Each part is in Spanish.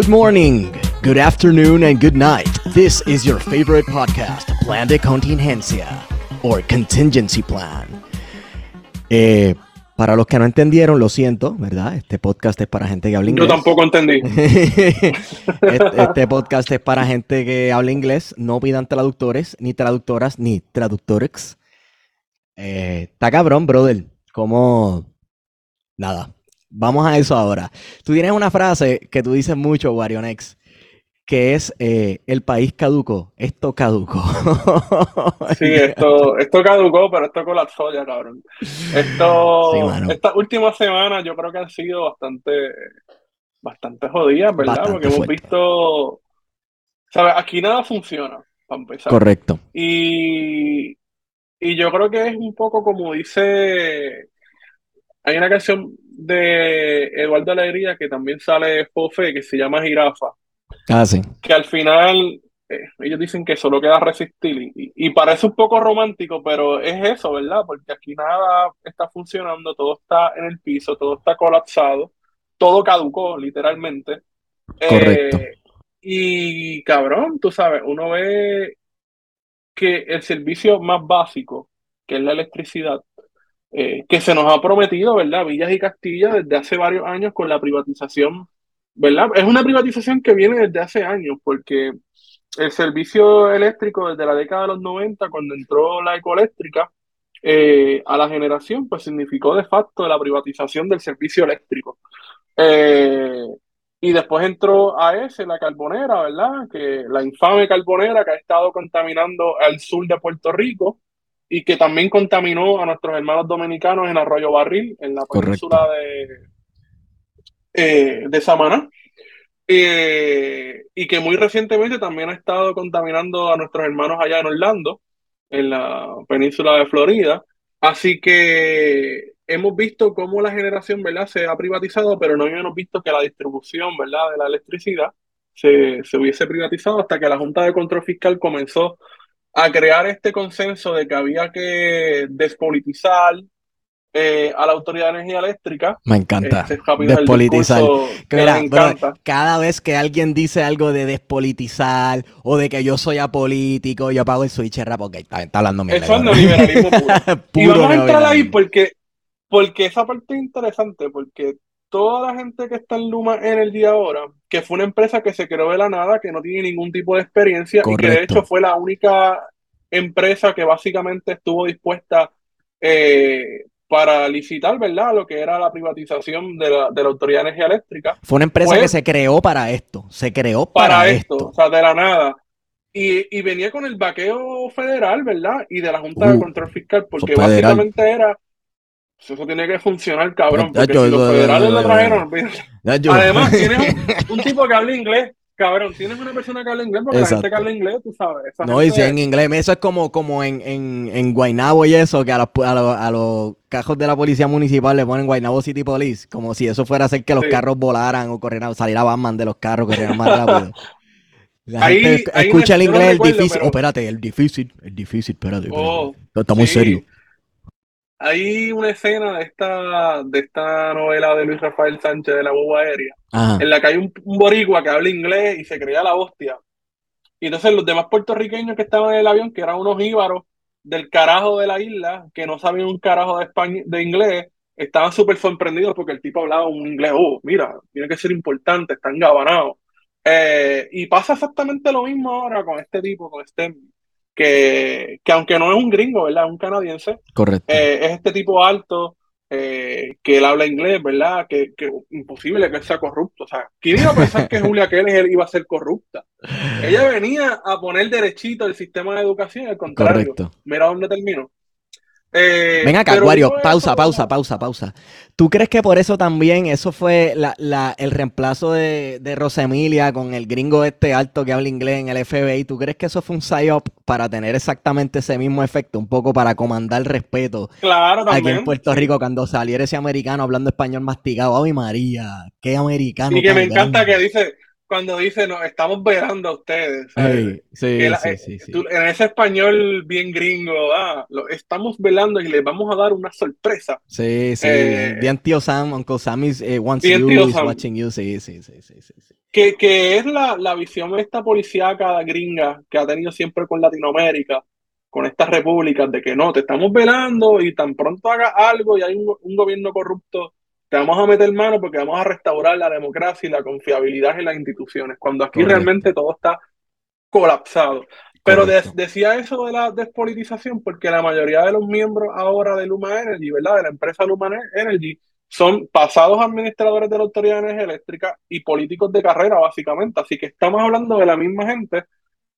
Good morning, good afternoon, and good night. This is your favorite podcast, Plan de Contingencia, or Contingency Plan. Eh, para los que no entendieron, lo siento, ¿verdad? Este podcast es para gente que habla inglés. Yo tampoco entendí. este, este podcast es para gente que habla inglés. No pidan traductores, ni traductoras, ni traductores. Eh, está cabrón, brother. Como... Nada. Vamos a eso ahora. Tú tienes una frase que tú dices mucho, Warionex, que es eh, el país caduco. Esto caduco. Sí, esto, esto caducó, pero esto colapsó ya, cabrón. Esto, Sí, estas últimas semanas yo creo que han sido bastante, bastante jodidas, ¿verdad? Bastante Porque hemos visto, ¿sabes? Aquí nada funciona, para empezar. Correcto. Y, y yo creo que es un poco como dice, hay una canción de Eduardo Alegría que también sale Fofe que se llama Jirafa, Ah, sí. que al final eh, ellos dicen que solo queda resistir y, y- parece un poco romántico, pero es eso, ¿verdad? Porque aquí nada está funcionando, todo está en el piso, todo está colapsado, todo caducó literalmente. Eh, Correcto. y cabrón, tú sabes, uno ve que el servicio más básico, que es la electricidad, eh, que se nos ha prometido, ¿verdad? Villas y Castilla desde hace varios años con la privatización, ¿verdad? Es una privatización que viene desde hace años, porque el servicio eléctrico desde la década de los 90, cuando entró la ecoeléctrica, eh, a la generación, pues significó de facto la privatización del servicio eléctrico. Eh, y después entró AES, la carbonera, ¿verdad? Que la infame carbonera que ha estado contaminando al sur de Puerto Rico y que también contaminó a nuestros hermanos dominicanos en Arroyo Barril, en la Correcto. península de, eh, de Samaná. Eh, y que muy recientemente también ha estado contaminando a nuestros hermanos allá en Orlando, en la península de Florida. Así que hemos visto cómo la generación, ¿verdad? se ha privatizado, pero no habíamos visto que la distribución, ¿verdad? de la electricidad se, se hubiese privatizado hasta que la Junta de Control Fiscal comenzó a crear este consenso de que había que despolitizar eh, a la Autoridad de Energía Eléctrica. Me encanta. Este es Despolitizar. que Mira, bro, encanta. cada vez que alguien dice algo de despolitizar o de que yo soy apolítico, yo apago el switch rap, ok, está, está hablando mierda. Eso es neoliberalismo puro. Y Puro vamos a entrar ahí porque, porque esa parte es interesante, porque toda la gente que está en Luma Energy ahora, que fue una empresa que se creó de la nada, que no tiene ningún tipo de experiencia y que de hecho fue la única empresa que básicamente estuvo dispuesta eh, para licitar, ¿verdad? Lo que era la privatización de la, de la Autoridad de Energía Eléctrica Fue una empresa Pues- que se creó para esto. Se creó para, para esto, esto. o sea, de la nada. Y, y venía con el vaqueo federal, ¿verdad? Y de la Junta de Uh, Control Fiscal, porque básicamente era, eso tiene que funcionar, cabrón, porque yo- si los federales lo trajeron, Además, tienes un, un tipo que habla inglés, cabrón, tienes una persona que habla inglés, porque la Exacto. gente que habla inglés, tú sabes, esa No, y si en inglés, eso es como, como en, en, en Guaynabo y eso, que a los, a, los, a los cajos de la policía municipal le ponen Guaynabo City Police, como si eso fuera a hacer que los Sí. carros volaran o corrieran, saliera Batman de los carros, corrieran más rápido. La Ahí- gente ahí escucha el yo no inglés, el difícil. pero- Oh, espérate, el difícil, el difícil, espérate. espérate. Oh, muy sí. serio. Hay una escena de esta, de esta novela de Luis Rafael Sánchez de la Boba Aérea, Ajá. en la que hay un, un boricua que habla inglés y se creía la hostia. Y entonces los demás puertorriqueños que estaban en el avión, que eran unos íbaros del carajo de la isla, que no sabían un carajo de, españ- de inglés, estaban súper sorprendidos porque el tipo hablaba un inglés, oh, mira, tiene que ser importante, están gabanados. Eh, y pasa exactamente lo mismo ahora con este tipo, con este, que, que aunque no es un gringo, ¿verdad? Es un canadiense, Correcto. eh, es este tipo alto, eh, que él habla inglés, ¿verdad? Que, que imposible que él sea corrupto. O sea, ¿quién iba a pensar que Julia Keller iba a ser corrupta? Ella venía a poner derechito el sistema de educación, al contrario. Correcto. Mira dónde terminó. Eh, Ven acá, digo pausa, pausa, pausa, pausa. ¿Tú crees que por eso también eso fue la, la- el reemplazo de, de Rosemilia con el gringo este alto que habla inglés en el FBI? ¿Tú crees que eso fue un psyop para tener exactamente ese mismo efecto? Un poco para comandar respeto Claro, aquí en también. Puerto Rico cuando saliera ese americano hablando español masticado. ¡Ay, María! ¡Qué americano! Y que me encanta que dice, cuando dice, no, estamos velando a ustedes. Ey, sí, Que la- sí, eh, sí, sí. tú- en ese español bien gringo, ah, lo estamos velando y les vamos a dar una sorpresa. Sí, sí, Eh, bien, tío Sam, Uncle Sam is, eh, wants you, tío is Sam. watching you, sí, sí, sí, sí, sí, sí. Que, que es la, la visión de esta policíaca gringa que ha tenido siempre con Latinoamérica, con estas repúblicas, de que no, te estamos velando y tan pronto hagas algo y hay un, un gobierno corrupto, te vamos a meter mano porque vamos a restaurar la democracia y la confiabilidad en las instituciones, cuando aquí Correcto. realmente todo está colapsado. Pero de- decía eso de la despolitización porque la mayoría de los miembros ahora de Luma Energy, ¿verdad? De la empresa Luma Energy, son pasados administradores de la Autoridad de Energía Eléctrica y políticos de carrera, básicamente. Así que estamos hablando de la misma gente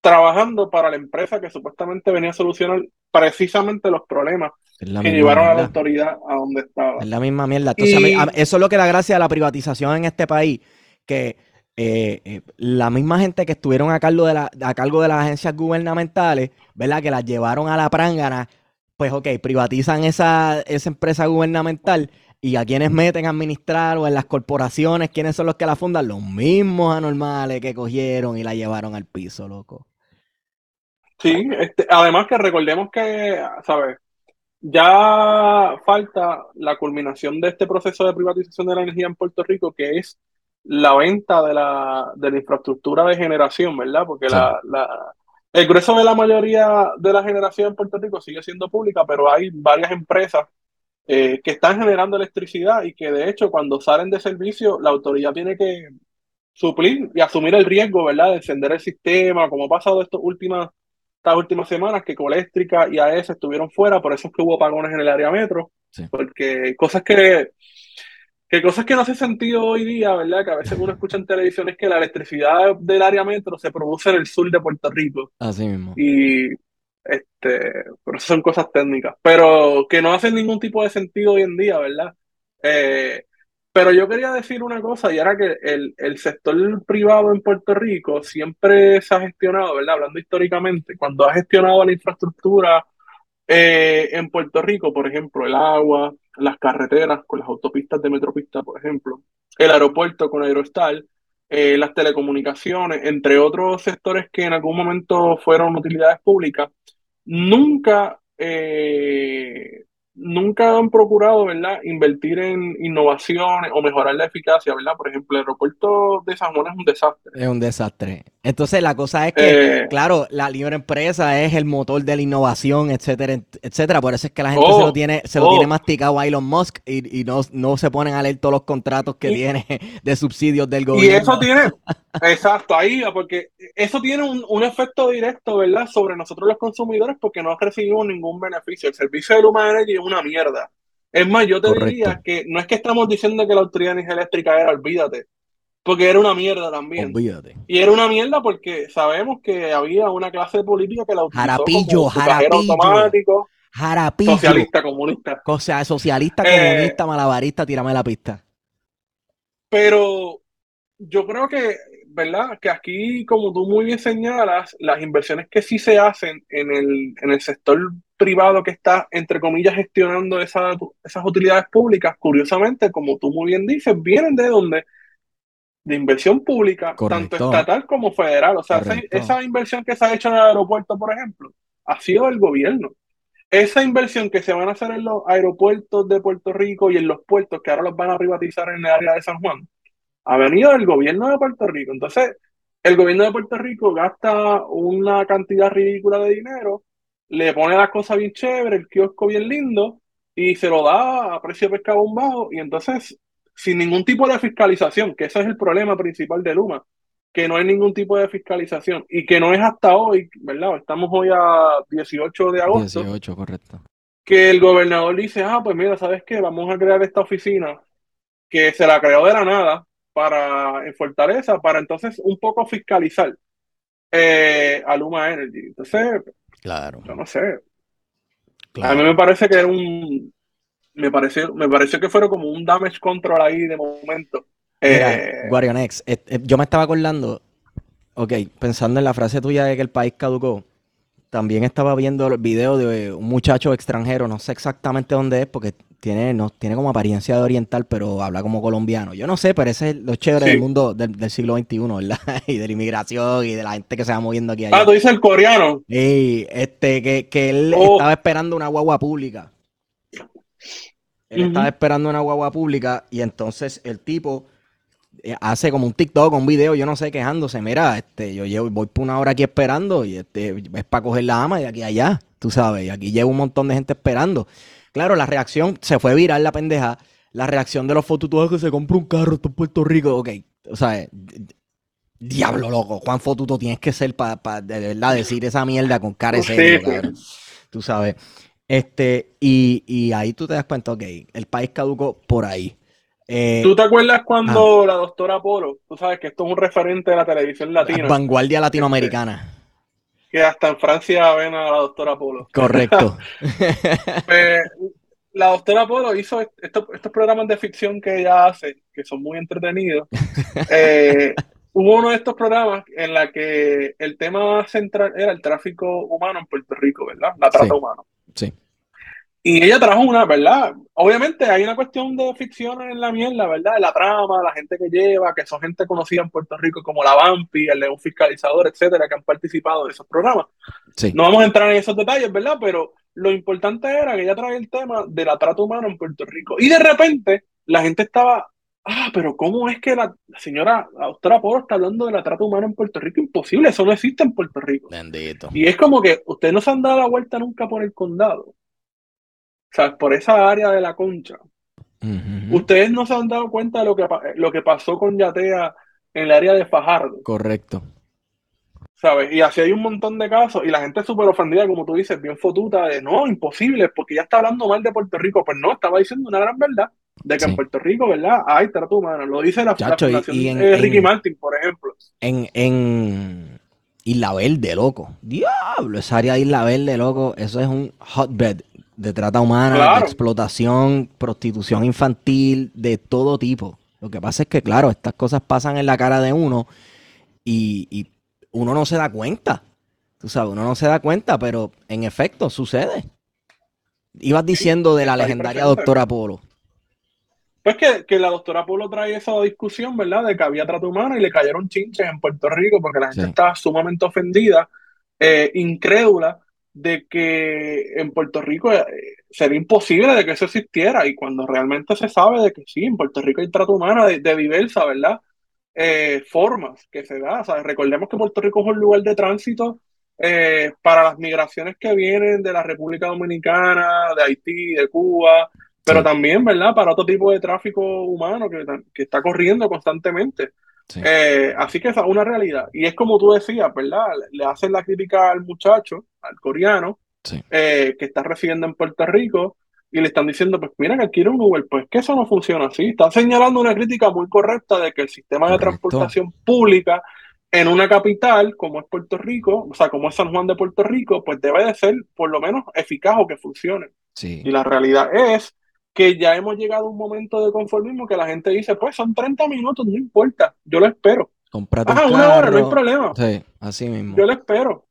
trabajando para la empresa que supuestamente venía a solucionar precisamente los problemas que llevaron a la autoridad a donde estaba. Es la misma mierda. Entonces, a mí- eso es lo que da gracia a la privatización en este país, que eh, eh, la misma gente que estuvieron a cargo, de la, a cargo de las agencias gubernamentales, ¿verdad? Que las llevaron a la prángana, pues ok, privatizan esa, esa empresa gubernamental y a quienes meten a administrar o en las corporaciones, ¿quiénes son los que la fundan? Los mismos anormales que cogieron y la llevaron al piso, loco. Sí, este, además que recordemos que, ¿sabes? Ya falta la culminación de este proceso de privatización de la energía en Puerto Rico, que es la venta de la, de la infraestructura de generación, ¿verdad? Porque Sí. la, la- el grueso de la mayoría de la generación en Puerto Rico sigue siendo pública, pero hay varias empresas eh, que están generando electricidad y que de hecho cuando salen de servicio la autoridad tiene que suplir y asumir el riesgo, ¿verdad? De encender el sistema, como ha pasado estos últimas, estas últimas semanas que Coléctrica y AES estuvieron fuera, por eso es que hubo apagones en el área metro, Sí. porque cosas que, que cosas que no hace sentido hoy día, ¿verdad? Que a veces uno escucha en televisión es que la electricidad del área metro se produce en el sur de Puerto Rico Así mismo. y este, pero eso son cosas técnicas, pero que no hacen ningún tipo de sentido hoy en día, ¿verdad? Eh, pero yo quería decir una cosa, y era que el, el sector privado en Puerto Rico siempre se ha gestionado, ¿verdad? Hablando históricamente, cuando ha gestionado la infraestructura eh, en Puerto Rico, por ejemplo, el agua, las carreteras con las autopistas de Metropista, por ejemplo, el aeropuerto con Aerostar, eh, las telecomunicaciones, entre otros sectores que en algún momento fueron utilidades públicas, nunca, eh, nunca han procurado, ¿verdad?, invertir en innovaciones o mejorar la eficacia, ¿verdad? Por ejemplo, el aeropuerto de San Juan es un desastre. Es un desastre. Entonces la cosa es que, Eh, claro, la libre empresa es el motor de la innovación, etcétera, et- etcétera. Por eso es que la gente Oh, se lo tiene, se lo oh. tiene masticado a Elon Musk y, y no, no se ponen a leer todos los contratos que Y- tiene de subsidios del Y gobierno. eso tiene, exacto, ahí, va, porque eso tiene un, un efecto directo, ¿verdad?, sobre nosotros los consumidores porque no recibimos ningún beneficio. El servicio de Luma Energy es una mierda. Es más, yo te Correcto. diría que no es que estamos diciendo que la Autoridad de Eléctrica era, olvídate, porque era una mierda también. Olvídate. Y era una mierda porque sabemos que había una clase de política que la utilizó Jarapillo, como jarapillo. automático, Jarapillo. socialista, comunista. O sea, socialista, Eh, comunista, malabarista, tírame la pista. Pero yo creo que, ¿verdad? Que aquí, como tú muy bien señalas, las inversiones que sí se hacen en el, en el sector privado que está, entre comillas, gestionando esa- esas utilidades públicas, curiosamente, como tú muy bien dices, vienen de donde? De inversión pública, tanto estatal como federal. O sea, esa, esa inversión que se ha hecho en el aeropuerto, por ejemplo, ha sido del gobierno. Esa inversión que se van a hacer en los aeropuertos de Puerto Rico y en los puertos que ahora los van a privatizar en el área de San Juan, ha venido del gobierno de Puerto Rico. Entonces, el gobierno de Puerto Rico gasta una cantidad ridícula de dinero, le pone las cosas bien chévere, el kiosco bien lindo, y se lo da a precio de pescado bajo, y entonces, sin ningún tipo de fiscalización, que ese es el problema principal de Luma, que no hay ningún tipo de fiscalización, y que no es hasta hoy, ¿verdad? Estamos hoy a 18 de agosto 18, correcto. que el gobernador dice, ah, pues mira, ¿sabes qué? Vamos a crear esta oficina que se la creó de la nada para en Fortaleza, para entonces un poco fiscalizar eh, a Luma Energy. Entonces, Claro, yo no sé, a mí me parece que era un, me pareció, me pareció que fuera como un damage control ahí de momento. Mira, Eh, Guarionex, eh, eh, yo me estaba acordando, ok, pensando en la frase tuya de que el país caducó, también estaba viendo el video de un muchacho extranjero, no sé exactamente dónde es, porque tiene, no, tiene como apariencia de oriental, pero habla como colombiano. Yo no sé, pero ese es lo chévere del mundo del, siglo XXI, ¿verdad? y de la inmigración y de la gente que se va moviendo aquí. Allá. Ah, tú dices el coreano. Sí, este, que, que él oh. estaba esperando una guagua pública. Él estaba esperando una guagua pública y entonces el tipo hace como un TikTok, un video, yo no sé, quejándose. Mira, este, yo llevo, voy por una hora aquí esperando y este, es para coger la ama de aquí a allá, tú sabes. Y aquí llevo un montón de gente esperando. Claro, la reacción se fue viral la pendeja. La reacción de los fotutos que se compra un carro, esto en Puerto Rico. Ok, o sea, diablo loco. Juan Fotuto tienes que ser para de verdad decir esa mierda con cara de serio, Tú sabes. Este, y, y ahí tú te das cuenta, ok, el país caducó por ahí. Eh, ¿Tú te acuerdas cuando la doctora Polo, tú sabes que esto es un referente de la televisión latina? Vanguardia latinoamericana. Que hasta en Francia ven a la doctora Polo. Correcto. Pues, la doctora Polo hizo estos, programas de ficción que ella hace, que son muy entretenidos. Eh, hubo uno de estos programas en la que el tema central era el tráfico humano en Puerto Rico, ¿verdad? La trata humana. Sí. Y ella trajo una, ¿verdad? Obviamente hay una cuestión de ficción en la mierda, ¿verdad? De la trama, la gente que lleva, que son gente conocida en Puerto Rico como la Vampi, el León Fiscalizador, etcétera, que han participado de esos programas. No vamos a entrar en esos detalles, ¿verdad? Pero lo importante era que ella trae el tema de la trata humana en Puerto Rico. Y de repente la gente estaba, ah, pero ¿cómo es que la, señora la doctora Poro está hablando de la trata humana en Puerto Rico? Imposible, eso no existe en Puerto Rico. Bendito. Y es como que ustedes no se han dado la vuelta nunca por el condado sea, por esa área de la concha. Ustedes no se han dado cuenta de lo que, lo que pasó con Yatea en el área de Fajardo. Correcto. ¿Sabes? Y así hay un montón de casos y la gente es súper ofendida, como tú dices, bien fotuta, de no, imposible, porque ya está hablando mal de Puerto Rico. Pues no, estaba diciendo una gran verdad de que en Puerto Rico, ¿verdad? Hay trato humano. Lo dice la, Chacho, de Ricky Martin, por ejemplo. En, en Isla Verde, loco. Diablo, esa área de Isla Verde, loco, eso es un hotbed de trata humana, de explotación, prostitución infantil, de todo tipo. Lo que pasa es que, claro, estas cosas pasan en la cara de uno y, uno no se da cuenta. Tú sabes, uno no se da cuenta, pero en efecto sucede. Ibas diciendo de la legendaria doctora Polo. Pues que, la doctora Polo trae esa discusión, ¿verdad? De que había trata humana y le cayeron chinches en Puerto Rico porque la gente estaba sumamente ofendida, eh, incrédula de que en Puerto Rico eh, sería imposible de que eso existiera y cuando realmente se sabe de que sí, en Puerto Rico hay trato humano de, diversas, ¿verdad? Eh, formas que se da. recordemos que Puerto Rico es un lugar de tránsito eh, para las migraciones que vienen de la República Dominicana, de Haití, de Cuba, pero también, ¿verdad? Para otro tipo de tráfico humano que, que está corriendo constantemente. Eh, así que esa es una realidad. Y es como tú decías, ¿verdad? Le hacen la crítica al muchacho, al coreano, eh, que está residiendo en Puerto Rico, y le están diciendo, pues mira que quiere un Uber, pues que eso no funciona así. Está señalando una crítica muy correcta de que el sistema de transportación pública en una capital como es Puerto Rico, o sea, como es San Juan de Puerto Rico, pues debe de ser por lo menos eficaz o que funcione. Y la realidad es que ya hemos llegado a un momento de conformismo que la gente dice, pues son 30 minutos, no importa, yo lo espero. Comprate ah, una hora, no hay problema. Sí, así mismo. Yo lo espero.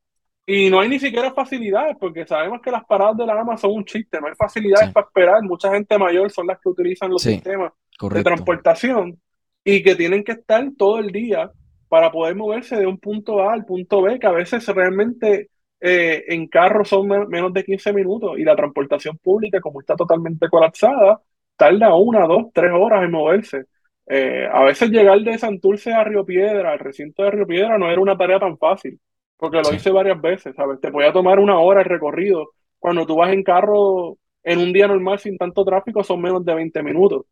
Y no hay ni siquiera facilidades, porque sabemos que las paradas de la gama son un chiste, no hay facilidades para esperar. Mucha gente mayor son las que utilizan los sistemas de transportación y que tienen que estar todo el día para poder moverse de un punto A al punto B, que a veces realmente eh, en carro son menos de 15 minutos y la transportación pública, como está totalmente colapsada, tarda una, dos, tres horas en moverse. Eh, a veces llegar de Santurce a Río Piedra, al recinto de Río Piedra, no era una tarea tan fácil, porque lo hice varias veces, ¿sabes? Te podía tomar una hora el recorrido. Cuando tú vas en carro en un día normal sin tanto tráfico son menos de 20 minutos.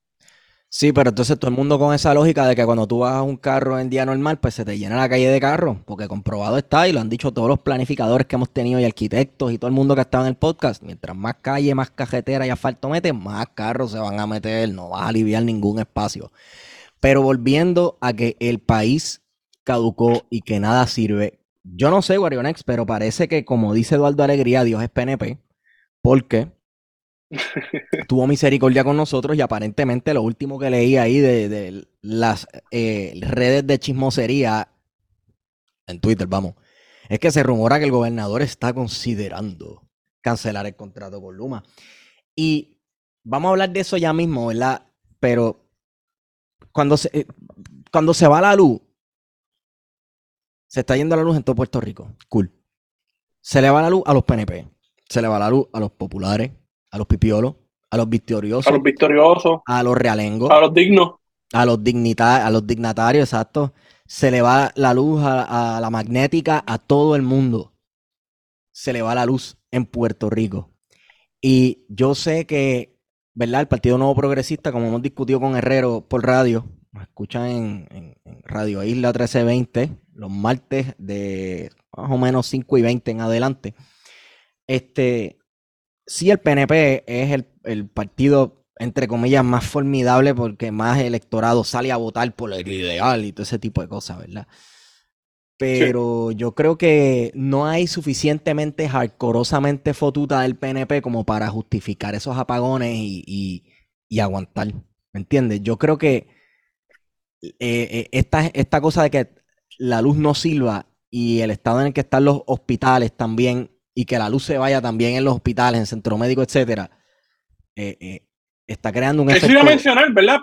Sí, pero entonces todo el mundo con esa lógica de que cuando tú vas a un carro en día normal, pues se te llena la calle de carros, porque comprobado está y lo han dicho todos los planificadores que hemos tenido y arquitectos y todo el mundo que ha estado en el podcast. Mientras más calle, más cajetera y asfalto metes, más carros se van a meter, no vas a aliviar ningún espacio. Pero volviendo a que el país caducó y que nada sirve, yo no sé, Guarionex, pero parece que como dice Eduardo Alegría, Dios es PNP, porque tuvo misericordia con nosotros y aparentemente lo último que leí ahí de, las eh, redes de chismosería en Twitter, vamos, es que se rumora que el gobernador está considerando cancelar el contrato con Luma. Y vamos a hablar de eso ya mismo, ¿verdad? Pero cuando se, eh, cuando se va la luz, se está yendo la luz en todo Puerto Rico. Cool. Se le va la luz a los PNP. Se le va la luz a los populares, a los pipiolos, a los victoriosos. A los victoriosos. A los realengos. A los dignos. A los, dignita a los dignatarios, exacto. Se le va la luz a, la magnética a todo el mundo. Se le va la luz en Puerto Rico. Y yo sé que, ¿verdad? El Partido Nuevo Progresista, como hemos discutido con Herrero por radio, nos escuchan en, Radio Isla 1320 los martes de más o menos 5 y 20 en adelante. Este, sí, el PNP es el, el partido, entre comillas, más formidable porque más electorado sale a votar por el ideal y todo ese tipo de cosas, ¿verdad? Pero yo creo que no hay suficientemente hardcoreosamente fotuta del PNP como para justificar esos apagones y, y aguantar. ¿Me entiendes? Yo creo que eh, eh, esta, esta cosa de que la luz no sirva y el estado en el que están los hospitales también y que la luz se vaya también en los hospitales, en centro médico, etcétera, eh, está creando un efecto. Iba a mencionar, ¿verdad?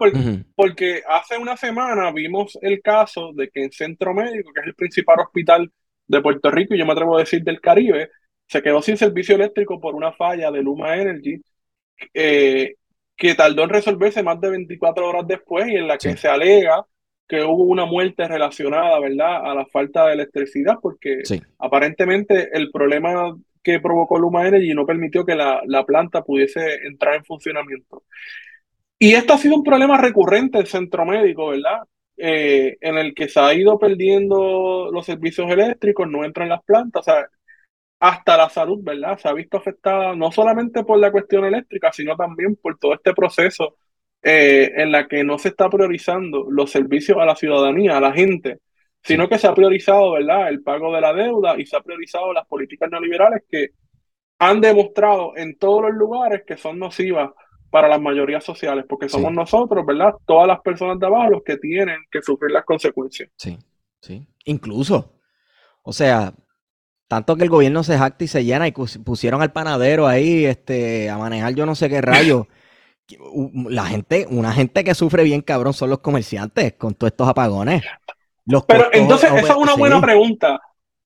Porque, hace una semana vimos el caso de que en Centro Médico, que es el principal hospital de Puerto Rico y yo me atrevo a decir del Caribe, se quedó sin servicio eléctrico por una falla de Luma Energy que tardó en resolverse más de 24 horas después y en la que se alega que hubo una muerte relacionada, ¿verdad?, a la falta de electricidad, porque aparentemente el problema que provocó Luma Energy no permitió que la, planta pudiese entrar en funcionamiento. Y esto ha sido un problema recurrente en centro médico, ¿verdad? Eh, en el que se ha ido perdiendo los servicios eléctricos, no entran las plantas, o sea, hasta la salud, ¿verdad? Se ha visto afectada no solamente por la cuestión eléctrica, sino también por todo este proceso eh, en la que no se está priorizando los servicios a la ciudadanía, a la gente, sino que se ha priorizado, ¿verdad?, el pago de la deuda y se ha priorizado las políticas neoliberales que han demostrado en todos los lugares que son nocivas para las mayorías sociales, porque somos nosotros, ¿verdad? Todas las personas de abajo los que tienen que sufrir las consecuencias. Sí, sí. Incluso, o sea, tanto que el gobierno se jacta y se llena y pusieron al panadero ahí este, a manejar yo no sé qué rayo. La gente, una gente que sufre bien cabrón son los comerciantes con todos estos apones. Pero entonces, esa es una buena pregunta.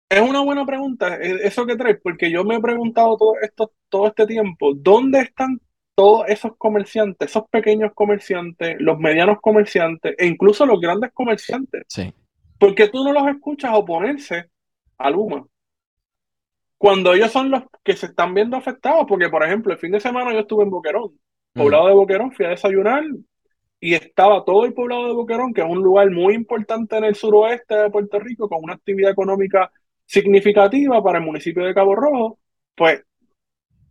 Es una buena pregunta e, eso que traes, porque yo me he preguntado todo esto, todo este tiempo, ¿dónde están todos esos comerciantes, esos pequeños comerciantes, los medianos comerciantes e incluso los grandes comerciantes? Sí. Porque tú no los escuchas oponerse a Luma cuando ellos son los que se están viendo afectados, porque por ejemplo, el fin de semana yo estuve en Boquerón, poblado de Boquerón, fui a desayunar y estaba todo el poblado de Boquerón, que es un lugar muy importante en el suroeste de Puerto Rico, con una actividad económica significativa para el municipio de Cabo Rojo, pues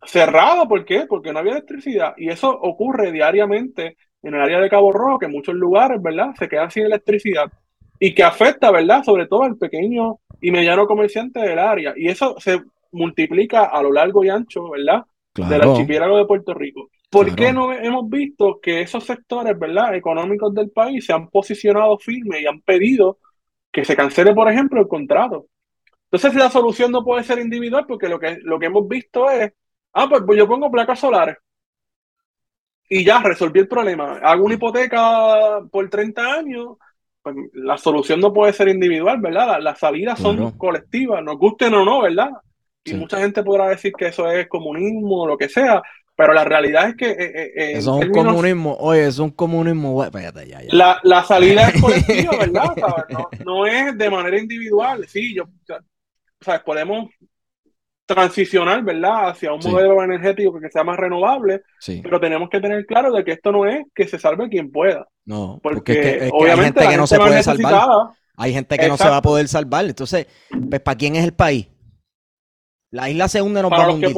cerrado, ¿por qué? Porque no había electricidad. Y eso ocurre diariamente en el área de Cabo Rojo, que en muchos lugares, ¿verdad? Se quedan sin electricidad y que afecta, ¿verdad? Sobre todo al pequeño y mediano comerciante del área. Y eso se multiplica a lo largo y ancho, ¿verdad? Del archipiélago de Puerto Rico. ¿Por qué no hemos visto que esos sectores, ¿verdad? Económicos del país se han posicionado firmes y han pedido que se cancele, por ejemplo, el contrato? Entonces, la solución no puede ser individual porque lo que, lo que hemos visto es, ah, pues, pues yo pongo placas solares y ya resolví el problema. Hago una hipoteca por 30 años, pues la solución no puede ser individual, ¿verdad? Las, salidas son colectivas, nos gusten o no, ¿verdad? Y mucha gente podrá decir que eso es comunismo o lo que sea, pero la realidad es que... Eh, eh, eh eso es un comunismo, oye, es un comunismo... Ya, ya. La, la, salida es colectiva, ¿verdad? No, es de manera individual, sí, yo... O sea, podemos transicionar, ¿verdad?, hacia un modelo energético que sea más renovable, pero tenemos que tener claro de que esto no es que se salve quien pueda. No, porque, obviamente hay gente que no se puede salvar. Hay gente que no se va a poder salvar. Entonces, pues, ¿para quién es el país? La isla se hunde, nos para va a hundir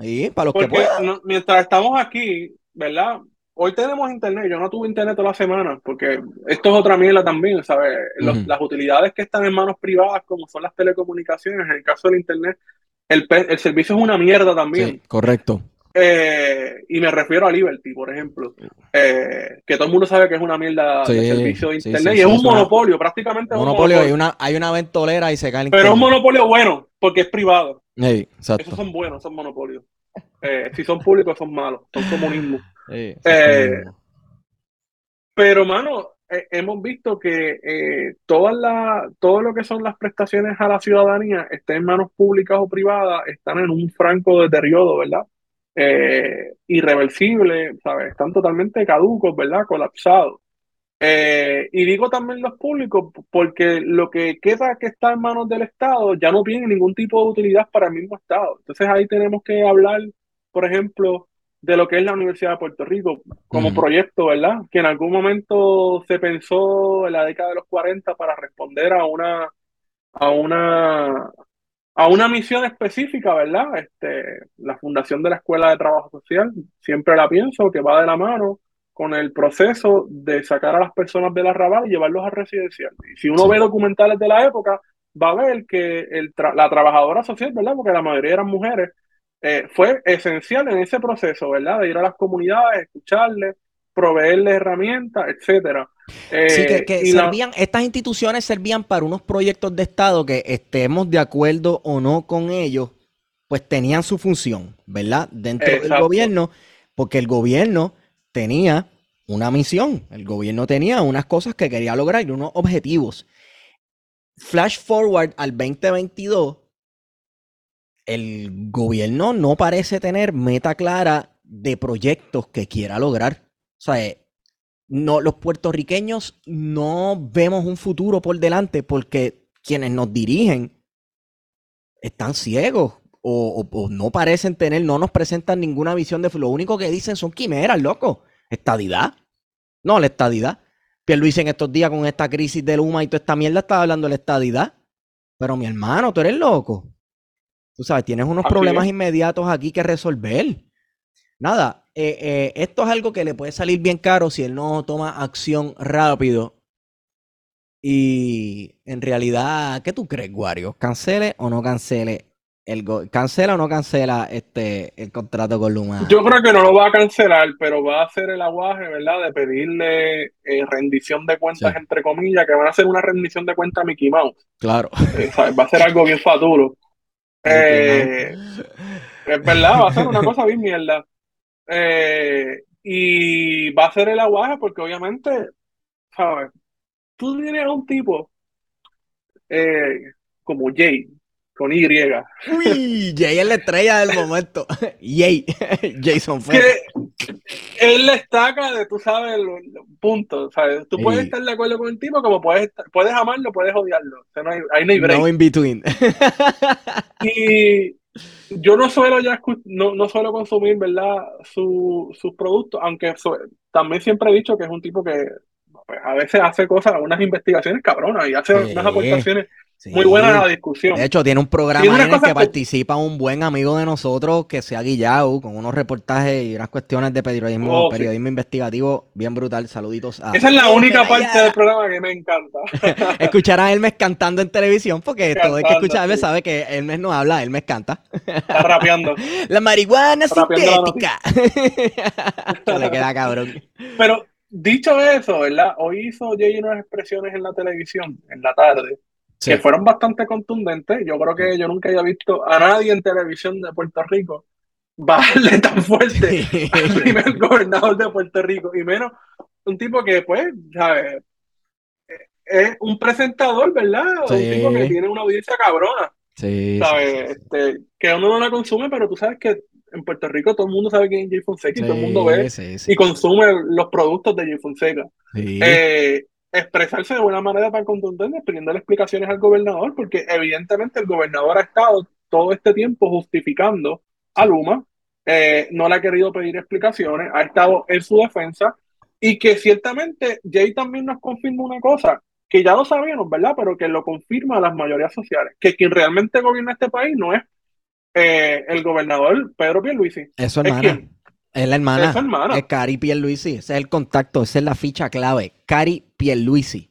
Sí, para los que puedan. mientras estamos aquí, ¿verdad? Hoy tenemos internet, yo no tuve internet toda la semana, porque esto es otra mierda también, ¿sabes? Las utilidades que están en manos privadas, como son las telecomunicaciones, en el caso del internet, el, el servicio es una mierda también. Sí, correcto. Eh, y me refiero a Liberty, por ejemplo, eh, que todo el mundo sabe que es una mierda de servicio de internet y es un monopolio, prácticamente. Monopolio, Hay, una, hay una ventolera y se cae el Pero es un monopolio bueno, porque es privado. Esos son buenos, son monopolios. Eh, si son públicos, son malos, son comunismo. pero, mano, hemos visto que todas la, todo lo que son las prestaciones a la ciudadanía, estén en manos públicas o privadas, están en un franco deterioro, ¿verdad? eh, irreversibles, ¿sabes? Están totalmente caducos, ¿verdad? Colapsados. Eh, y digo también los públicos porque lo que queda que está en manos del Estado ya no tiene ningún tipo de utilidad para el mismo Estado. Entonces ahí tenemos que hablar, por ejemplo, de lo que es la Universidad de Puerto Rico como proyecto, ¿verdad? Que en algún momento se pensó en la década de los 40 para responder a una, a una, a una misión específica, ¿verdad? Este, la fundación de la Escuela de Trabajo Social, siempre la pienso que va de la mano con el proceso de sacar a las personas de la arrabal y llevarlos a residencial. Y si uno ve documentales de la época, va a ver que el la trabajadora social, ¿verdad? Porque la mayoría eran mujeres, eh, fue esencial en ese proceso, ¿verdad? De ir a las comunidades, escucharles, proveerles herramientas, etcétera. sí, que, eh, servían, estas instituciones servían para unos proyectos de Estado que estemos de acuerdo o no con ellos, pues tenían su función, ¿verdad? Dentro del gobierno, porque el gobierno tenía una misión, el gobierno tenía unas cosas que quería lograr y unos objetivos. Flash forward al 2022, el gobierno no parece tener meta clara de proyectos que quiera lograr. O sea, eh, no, los puertorriqueños no vemos un futuro por delante porque quienes nos dirigen están ciegos o, no parecen tener, no nos presentan ninguna visión de lo único que dicen son quimeras, loco. Estadidad. No, la estadidad. Luis en estos días con esta crisis del Luma y toda esta mierda estaba hablando de la estadidad. Pero mi hermano, tú eres loco. Tú sabes, tienes unos problemas inmediatos aquí que resolver. Nada, eh, eh, esto es algo que le puede salir bien caro si él no toma acción rápido. Y en realidad, ¿qué tú crees, Wario? ¿Cancele o no cancele? El ¿Cancela o no cancela este el contrato con Luma? Yo creo que no lo va a cancelar, pero va a hacer el aguaje, ¿verdad? De pedirle eh, rendición de cuentas, entre comillas, que van a hacer una rendición de cuentas a Mickey Mouse. Claro. va a ser algo bien faturo. es verdad, va a ser una cosa bien mierda. Eh, y va a ser el aguaje porque obviamente, ¿sabes? Tú tienes a un tipo eh, como Jay, con Y. Uy, Jay es la estrella del momento. Jay, Jason Ford. él destaca de, tú sabes, los, puntos. ¿sabes? Tú puedes estar de acuerdo con el tipo, como puedes, puedes amarlo, puedes odiarlo. O sea, no hay, ahí no hay break. No in between. y yo no suelo ya no, no suelo consumir, ¿verdad? sus productos, aunque también siempre he dicho que es un tipo que pues, a veces hace cosas, unas investigaciones cabronas y hace unas aportaciones muy buena la discusión. De hecho, tiene un programa en el que participa un buen amigo de nosotros que se ha guillado con unos reportajes y unas cuestiones de periodismo, oh, periodismo investigativo bien brutal. Saluditos a. Esa es la única parte del programa que me encanta. Escuchar a Hermes cantando en televisión, porque todo el que escucha a Hermes sabe que Hermes no habla, Hermes canta. Está rapeando. La marihuana sintética. le queda cabrón. Pero dicho eso, ¿verdad? Hoy hizo Jay unas expresiones en la televisión, en la tarde que fueron bastante contundentes. Yo creo que yo nunca había visto a nadie en televisión de Puerto Rico bajarle tan fuerte al primer gobernador de Puerto Rico, y menos un tipo que, pues, ¿sabes? Es un presentador, ¿verdad? Un tipo que tiene una audiencia cabrona. Sí, ¿sabes? Este, que uno no la consume, pero tú sabes que en Puerto Rico todo el mundo sabe quién es Jay Fonseca y todo el mundo ve y consume los productos de Jay Fonseca. Eh, expresarse de una manera tan contundente, pidiendo explicaciones al gobernador, porque evidentemente el gobernador ha estado todo este tiempo justificando a Luma, eh, no le ha querido pedir explicaciones, ha estado en su defensa, y que ciertamente Jay también nos confirma una cosa, que ya lo sabíamos, ¿verdad? Pero que lo confirma a las mayorías sociales, que quien realmente gobierna este país no es eh, el gobernador Pedro Pierluisi. Eso, hermana. Es la hermana. Es, hermana. es Cari Pierluisi. Ese es el contacto, esa es la ficha clave. Cari Pierluisi.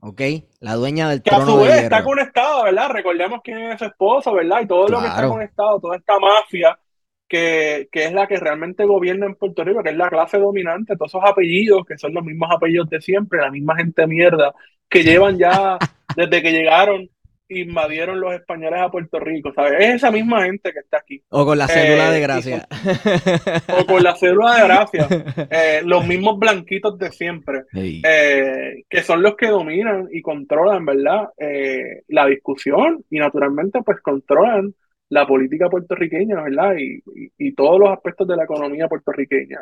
¿Ok? La dueña del que trono a su vez está conectada, ¿verdad? Recordemos quién es su esposo, ¿verdad? Y todo lo que está conectado, toda esta mafia que, que, es la que realmente gobierna en Puerto Rico, que es la clase dominante, todos esos apellidos, que son los mismos apellidos de siempre, la misma gente mierda, que llevan ya desde que llegaron invadieron los españoles a Puerto Rico, ¿sabes? Es esa misma gente que está aquí. O con la cédula de eh, gracia. o con la cédula de gracia. Eh, los mismos blanquitos de siempre, eh, que son los que dominan y controlan, ¿verdad? la discusión y naturalmente pues controlan la política puertorriqueña, ¿verdad? Y, y, todos los aspectos de la economía puertorriqueña.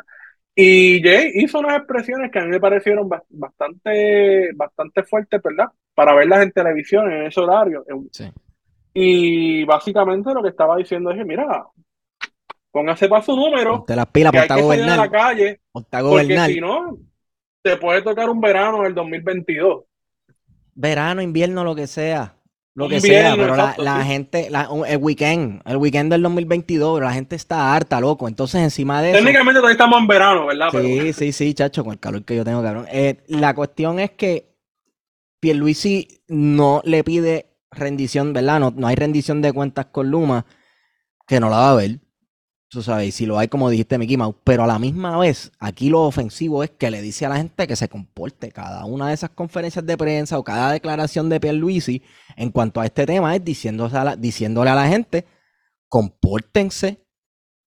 Y Jay hizo unas expresiones que a mí me parecieron bastante, bastante fuertes, ¿verdad? Para verlas en televisión en ese horario. Y básicamente lo que estaba diciendo es mira, póngase para su número. Te la pila, que hay que salir a la calle. Porque si no, te puede tocar un verano en el 2022. Verano, invierno, lo que sea. Lo que sea, pero la, gente, el weekend, el weekend del 2022, la gente está harta, loco. Entonces, encima de eso. Técnicamente todavía estamos en verano, ¿verdad? Sí, sí, sí, chacho, con el calor que yo tengo, cabrón. Eh, la cuestión es que Pierluisi no le pide rendición, ¿verdad? No, no hay rendición de cuentas con Luma, que no la va a ver. Tú sabes, si lo hay como dijiste Mickey Mouse, pero a la misma vez, aquí lo ofensivo es que le dice a la gente que se comporte. Cada una de esas conferencias de prensa o cada declaración de Pierluisi en cuanto a este tema es diciéndole a la, diciéndole a la gente, compórtense,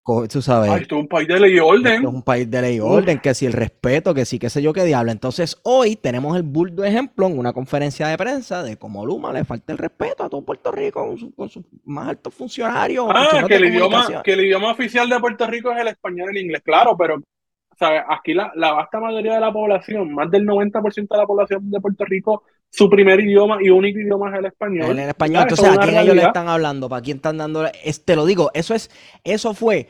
tú sabes. esto es un país de ley y orden. Esto es un país de ley y orden, que si el respeto, que sí, qué sé yo qué diablo. Entonces, hoy tenemos el burdo ejemplo en una conferencia de prensa de cómo Luma le falta el respeto a todo Puerto Rico con sus más altos funcionarios. Ah, que el, idioma, que el idioma oficial de Puerto Rico es el español y el inglés, claro, pero ¿sabes? aquí la, la vasta mayoría de la población, más del 90% de la población de Puerto Rico, su primer idioma y único idioma es el español. El, español, entonces, ¿a quién ellos le están hablando? ¿Para quién están dando? Te lo digo, eso es, eso fue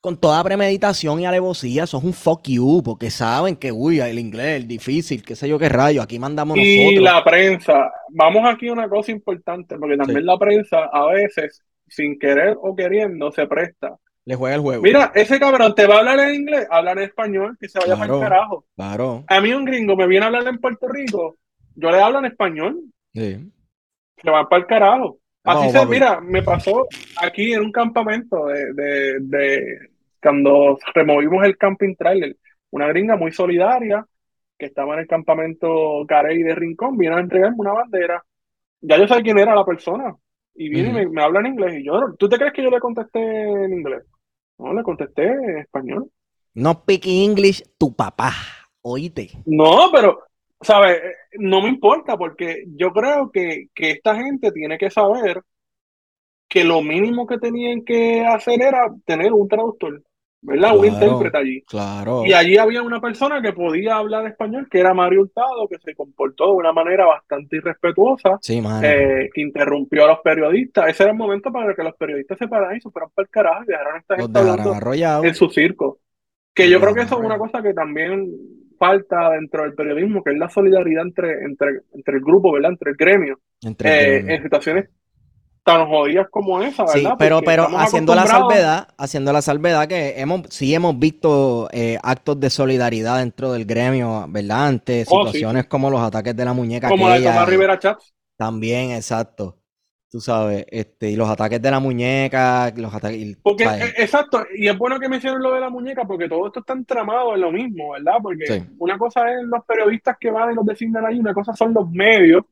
con toda premeditación y alevosía, eso es un fuck you, porque saben que, uy, el inglés es difícil, qué sé yo qué rayo, aquí mandamos y nosotros. Y la prensa, vamos aquí a una cosa importante, porque también la prensa a veces, sin querer o queriendo, se presta. Le juega el juego. Mira, ese cabrón te va a hablar en inglés, hablar en español, que se vaya para el carajo. Claro. A mí un gringo me viene a hablar en Puerto Rico, yo le hablo en español. Sí. Se va para el carajo. Así se, mira, me pasó aquí en un campamento de, de cuando removimos el camping trailer, una gringa muy solidaria que estaba en el campamento Carey de Rincón, vino a entregarme una bandera. Ya yo sé quién era la persona. Y viene y me, habla en inglés. Y yo, ¿tú te crees que yo le contesté en inglés? No, le contesté en español. No speak English, tu papá. Oíste. No, pero, ¿sabes? No me importa porque yo creo que, que esta gente tiene que saber que lo mínimo que tenían que hacer era tener un traductor. ¿verdad? un intérprete allí. Claro. Y allí había una persona que podía hablar español, que era Mario Hurtado, que se comportó de una manera bastante irrespetuosa, eh, que interrumpió a los periodistas. Ese era el momento para que los periodistas se pararan y se fueran para el carajo y dejaran a esta gente hablando en su circo. Que yo creo que eso es una cosa que también falta dentro del periodismo, que es la solidaridad entre, entre, entre el grupo, ¿verdad? Entre el gremio. Entre el eh, en situaciones tan jodidas como esa, ¿verdad? Sí, pero, pero haciendo la salvedad, haciendo la salvedad que hemos, sí hemos visto eh, actos de solidaridad dentro del gremio, ¿verdad? Ante oh, situaciones como los ataques de la muñeca. Como la de Tomás Rivera Chats. También, exacto. Tú sabes, este, y los ataques de la muñeca, los ataques. Porque, eh, exacto, y es bueno que mencionen lo de la muñeca, porque todo esto está entramado en lo mismo, ¿verdad? Porque una cosa es los periodistas que van y los designan ahí, una cosa son los medios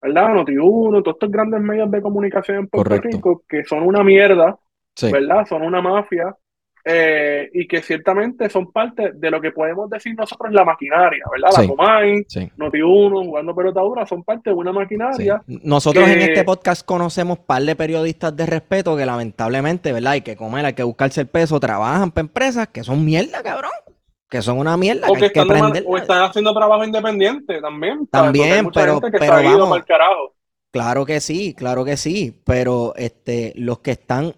¿verdad? Noti1, todos estos grandes medios de comunicación en Puerto Rico que son una mierda, ¿verdad? Son una mafia eh, y que ciertamente son parte de lo que podemos decir nosotros la maquinaria, ¿verdad? La Comay, Noti1, jugando pelota dura, son parte de una maquinaria. Nosotros en este podcast conocemos un par de periodistas de respeto que lamentablemente, ¿verdad? Hay que comer, hay que buscarse el peso, trabajan para empresas que son mierda, cabrón que son una mierda. O que, están, o están haciendo trabajo independiente también. También, pero, pero vamos, claro que sí, claro que sí, pero este, los que están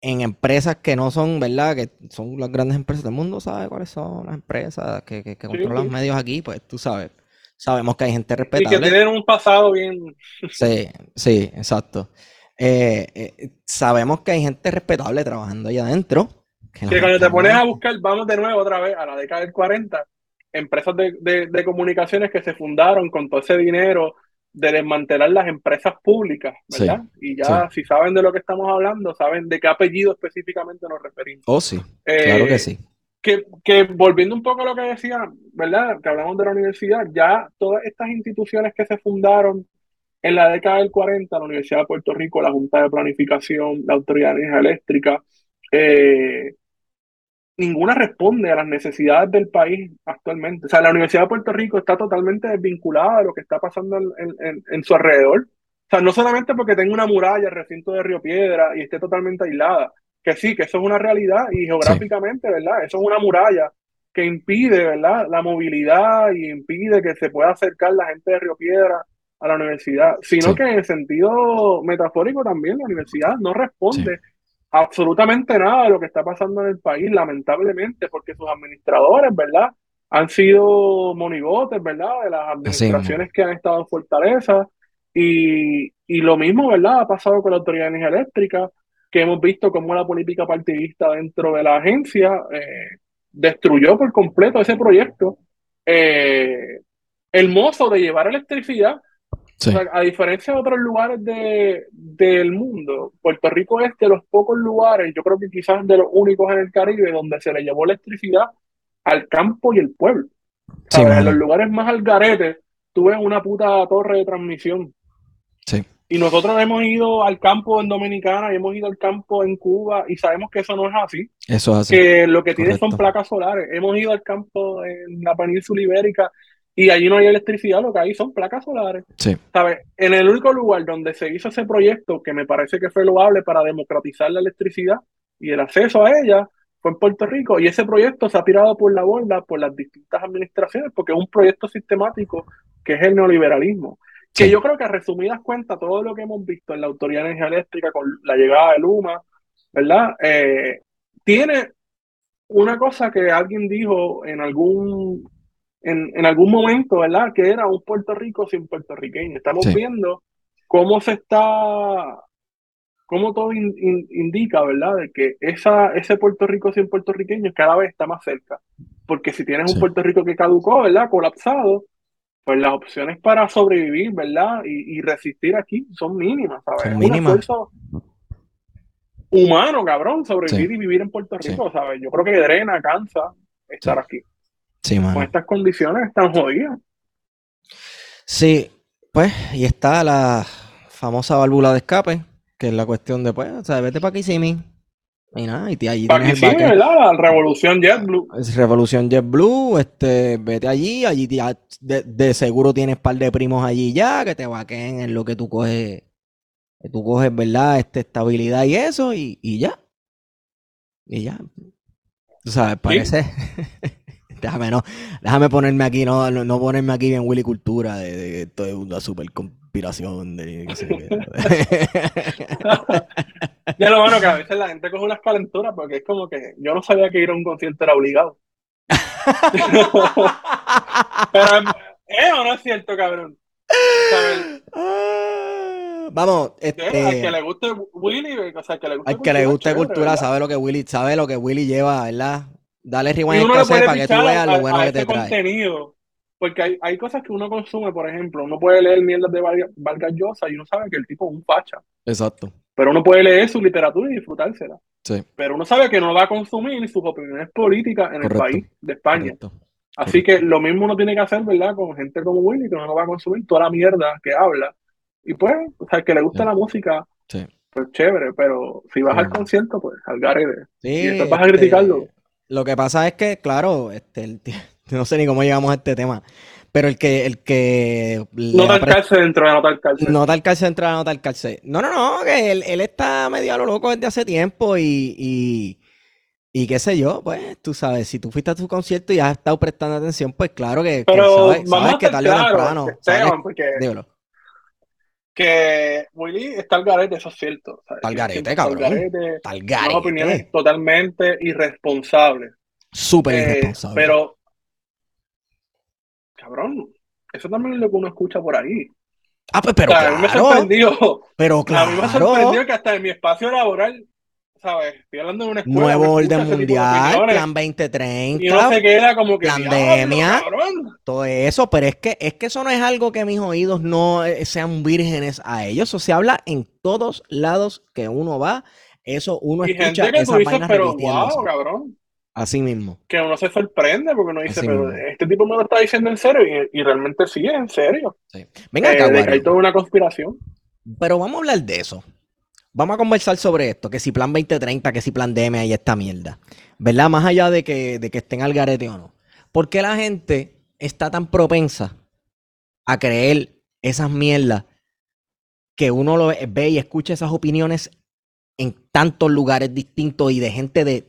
en empresas que no son, ¿verdad? Que son las grandes empresas del mundo, ¿sabes cuáles son las empresas que, que, controlan los medios aquí? Pues tú sabes, sabemos que hay gente respetable. Y que tienen un pasado bien... Sí, sí, exacto. Eh, eh, sabemos que hay gente respetable trabajando allá adentro que cuando te pones a buscar, vamos de nuevo otra vez a la década del 40, empresas de, de, comunicaciones que se fundaron con todo ese dinero de desmantelar las empresas públicas, ¿verdad? y ya, si saben de lo que estamos hablando, saben de qué apellido específicamente nos referimos. Oh, sí, claro que sí. Que, que, volviendo un poco a lo que decía, ¿verdad? Que hablamos de la universidad, ya todas estas instituciones que se fundaron en la década del 40, la Universidad de Puerto Rico, la Junta de Planificación, la Autoridad de Energía Eléctrica, eh, ninguna responde a las necesidades del país actualmente. O sea, la Universidad de Puerto Rico está totalmente desvinculada de lo que está pasando en, su alrededor. O sea, no solamente porque tenga una muralla, el recinto de Río Piedra y esté totalmente aislada, que sí, que eso es una realidad y geográficamente, ¿verdad? Eso es una muralla que impide, ¿verdad? La movilidad y impide que se pueda acercar la gente de Río Piedra a la universidad, sino que en el sentido metafórico también la universidad no responde absolutamente nada de lo que está pasando en el país, lamentablemente, porque sus administradores, ¿verdad? Han sido monigotes, ¿verdad? De las administraciones que han estado en Fortaleza. Y, y, lo mismo, ¿verdad? Ha pasado con la Autoridad de Energía Eléctrica, que hemos visto cómo la política partidista dentro de la agencia eh, destruyó por completo ese proyecto eh, el mozo de llevar electricidad a diferencia de otros lugares de, del mundo, Puerto Rico es de los pocos lugares, yo creo que quizás de los únicos en el Caribe, donde se le llevó electricidad al campo y el pueblo. en los lugares más al garete, tú ves una puta torre de transmisión. Sí. Y nosotros hemos ido al campo en Dominicana y hemos ido al campo en Cuba y sabemos que eso no es así. Eso es así. Que lo que tiene son placas solares. Hemos ido al campo en la península ibérica y allí no hay electricidad, lo que hay son placas solares. Sí. ¿Sabes? En el único lugar donde se hizo ese proyecto, que me parece que fue loable para democratizar la electricidad y el acceso a ella, fue en Puerto Rico. Y ese proyecto se ha tirado por la borda por las distintas administraciones, porque es un proyecto sistemático que es el neoliberalismo. Que yo creo que a resumidas cuentas, todo lo que hemos visto en la Autoridad de Energía Eléctrica con la llegada de Luma, ¿verdad? Eh, tiene una cosa que alguien dijo en algún en, algún momento, ¿verdad? Que era un Puerto Rico sin puertorriqueños. Estamos viendo cómo se está, cómo todo indica, ¿verdad? De que esa, ese Puerto Rico sin puertorriqueños cada vez está más cerca. Porque si tienes un Puerto Rico que caducó, ¿verdad? Colapsado, pues las opciones para sobrevivir, ¿verdad? Y, resistir aquí son mínimas, ¿sabes? Son mínimas. humano, cabrón, sobrevivir y vivir en Puerto Rico, ¿sabes? Yo creo que drena, cansa estar aquí. Con estas condiciones están jodidas. Sí, pues, y está la famosa válvula de escape, que es la cuestión de, pues, o sea, vete para Kissimmee. Y nada, y allí tienes el ¿verdad? Revolución JetBlue. Revolución JetBlue, este, vete allí, allí de, seguro tienes par de primos allí ya que te vaquen en lo que tú coges, que tú coges, ¿verdad? Este, estabilidad y eso, y, ya. Y ya. Tú sabes, parece. Déjame, no, déjame ponerme aquí, no, no, ponerme aquí en Willy Cultura de, de, es una super conspiración de ya lo bueno que a veces la gente coge unas calenturas porque es como que yo no sabía que ir a un concierto era obligado. Pero ¿eh o no es cierto, cabrón? Ah, vamos, este, al que le guste Willy, o sea, al que le guste, al que le guste cultura, sabe lo que Willy, sabe lo que Willy lleva, ¿verdad? Dale rewind a para que tú veas lo bueno que te trae. Contenido, porque hay, hay, cosas que uno consume, por ejemplo, uno puede leer mierdas de Vargas Llosa y uno sabe que el tipo es un facha. Exacto. Pero uno puede leer su literatura y disfrutársela. Sí. Pero uno sabe que no va a consumir sus opiniones políticas en el país de España. Así que lo mismo uno tiene que hacer, ¿verdad? Con gente como Willy, que no va a consumir toda la mierda que habla. Y pues, o sea, que le gusta la música, pues chévere, pero si vas al concierto, pues al garete. Sí, y después vas a criticarlo. Lo que pasa es que, claro, este, no sé ni cómo llegamos a este tema, pero el que... El que no tal cárcel dentro de no tal cárcel. No tal cárcel dentro de no tal cárcel. No, no, no, que él, él está medio a lo loco desde hace tiempo y, y, y, qué sé yo, pues tú sabes, si tú fuiste a tu concierto y has estado prestando atención, pues claro que, pero sabes, sabes que tarde o temprano... porque que Willy está al garete, eso es cierto. Está al garete, cabrón. Está al garete. opiniones totalmente irresponsables. Súper eh, irresponsable. Pero, cabrón, eso también es lo que uno escucha por ahí. Ah, pues, pero claro. A mí me sorprendió. Pero claro. A mí me sorprendió que hasta en mi espacio laboral ¿sabes? Estoy hablando de una escuela. Nuevo orden mundial, plan 2030. Y no se queda como que. pandemia. Todo eso, pero es que, es que eso no es algo que mis oídos no eh, sean vírgenes a ellos. Eso se habla en todos lados que uno va. Eso uno Y escucha gente que tú esas dices, pero wow, cabrón. Así mismo. Que uno se sorprende porque uno dice, Así pero mismo. este tipo me lo está diciendo en serio. Y, y realmente sí, es en serio. Sí. Venga Eh, acá, hay toda una conspiración. Pero vamos a hablar de eso. Vamos a conversar sobre esto, que si plan 2030, que si plan DM y esta mierda. ¿Verdad? Más allá de que, de que estén al garete o no. ¿Por qué la gente está tan propensa a creer esas mierdas que uno lo ve, y escucha esas opiniones en tantos lugares distintos y de gente de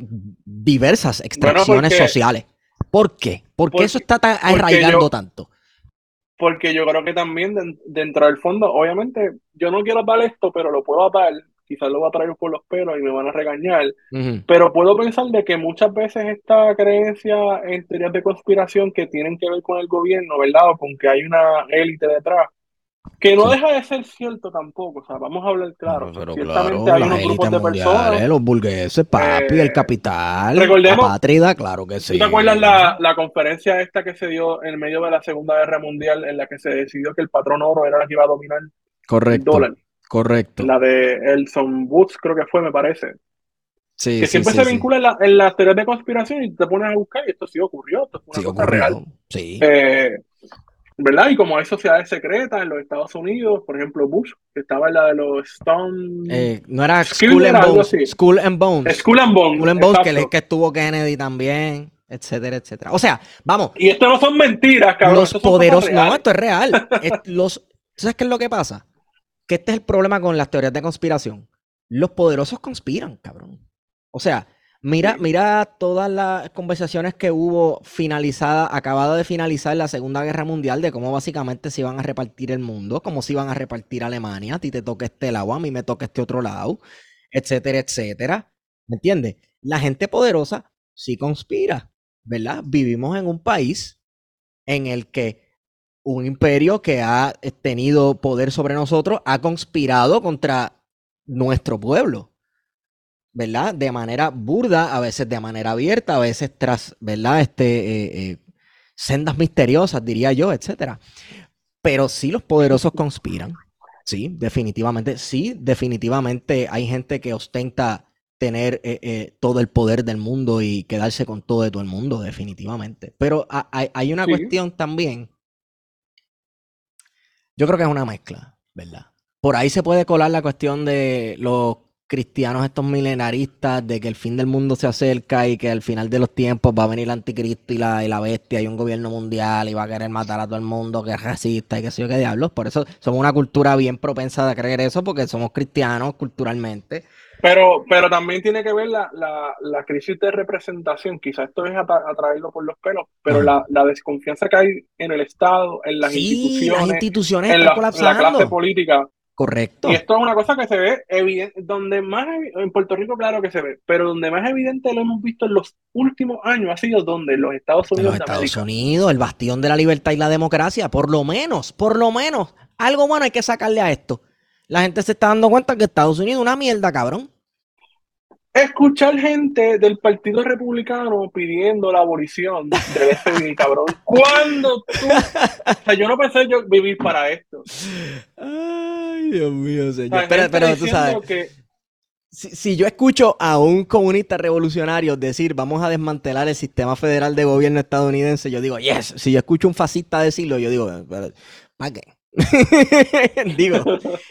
diversas extracciones porque- sociales? ¿Por qué? ¿Por qué Porque- eso está tan arraigando yo- tanto? Porque yo creo que también den- dentro del fondo, obviamente, yo no quiero atar esto, pero lo puedo atar. Quizás lo voy a traer por los pelos y me van a regañar. Pero puedo pensar de que muchas veces esta creencia en teorías de conspiración que tienen que ver con el gobierno, ¿verdad? O con que hay una élite detrás, que no Sí. deja de ser cierto tampoco. O sea, vamos a hablar claro. Pero Ciertamente claro, hay unos grupos de personas. los burgueses, papi, Eh, el capital, recordemos- la patria, claro que sí. ¿Tú te acuerdas la, la conferencia esta que se dio en medio de la Segunda Guerra Mundial en la que se decidió que el patrón oro era la que iba a dominar el Correcto, dólar? correcto. La de Elson Woods, creo que fue, me parece. Sí, Que sí, siempre sí, se vincula en, la- en las teorías de conspiración y te pones a buscar y esto sí ocurrió, esto fue una Sí, cosa ocurrió. real. Sí. Eh, ¿verdad? Y como hay sociedades secretas en los Estados Unidos, por ejemplo, Bush, que estaba en la de los Stone... Eh, no era School and Bones. School and Bones. Skull and Bones, School and Bones, que, que estuvo Kennedy también, etcétera, etcétera. O sea, vamos, Y esto no son mentiras, cabrón. los poderosos. No, esto es real. Es- los, ¿Sabes qué es lo que pasa? Que este es el problema con las teorías de conspiración. Los poderosos conspiran, cabrón. O sea, mira, Sí. mira todas las conversaciones que hubo finalizada, acabada de finalizar la Segunda Guerra Mundial, de cómo básicamente se iban a repartir el mundo, cómo se iban a repartir Alemania, a ti te toca este lado, a mí me toca este otro lado, etcétera, etcétera. ¿Me entiendes? La gente poderosa sí conspira, ¿verdad? Vivimos en un país en el que un imperio que ha eh, tenido poder sobre nosotros ha conspirado contra nuestro pueblo, ¿verdad? De manera burda, a veces de manera abierta, a veces tras, ¿verdad? Este, eh, eh, sendas misteriosas, diría yo, etcétera. Pero sí los poderosos conspiran, sí, definitivamente, sí, definitivamente hay gente que ostenta tener eh, todo el poder del mundo y quedarse con todo de todo el mundo, definitivamente. Pero ha- hay, hay una Sí. cuestión también, yo creo que es una mezcla, ¿verdad? Por ahí se puede colar la cuestión de los cristianos, estos milenaristas, de que el fin del mundo se acerca y que al final de los tiempos va a venir el anticristo y la, y la bestia y un gobierno mundial y va a querer matar a todo el mundo que es racista y que sé yo qué diablos. Por eso somos una cultura bien propensa a creer eso porque somos cristianos culturalmente. Pero, pero también tiene que ver la, la, la crisis de representación. Quizás esto es atra- atraerlo por los pelos, pero la, la desconfianza que hay en el Estado, en las sí, las instituciones, instituciones en la, clase política. Correcto. Y esto es una cosa que se ve evidente, donde más en Puerto Rico, claro que se ve, pero donde más evidente lo hemos visto en los últimos años ha sido donde los Estados de Unidos los de Estados. Unidos, el bastión de la libertad y la democracia, por lo menos, por lo menos, algo bueno hay que sacarle a esto. La gente se está dando cuenta que Estados Unidos es una mierda, cabrón. Escuchar gente del Partido Republicano pidiendo la abolición del FBI, cabrón. ¿Cuándo tú? O sea, yo no pensé yo vivir para esto. Dios mío, señor. Pero, pero tú sabes, que si, si yo escucho a un comunista revolucionario decir vamos a desmantelar el sistema federal de gobierno estadounidense, yo digo, yes. Si yo escucho a un fascista decirlo, yo digo, ¿para qué? digo,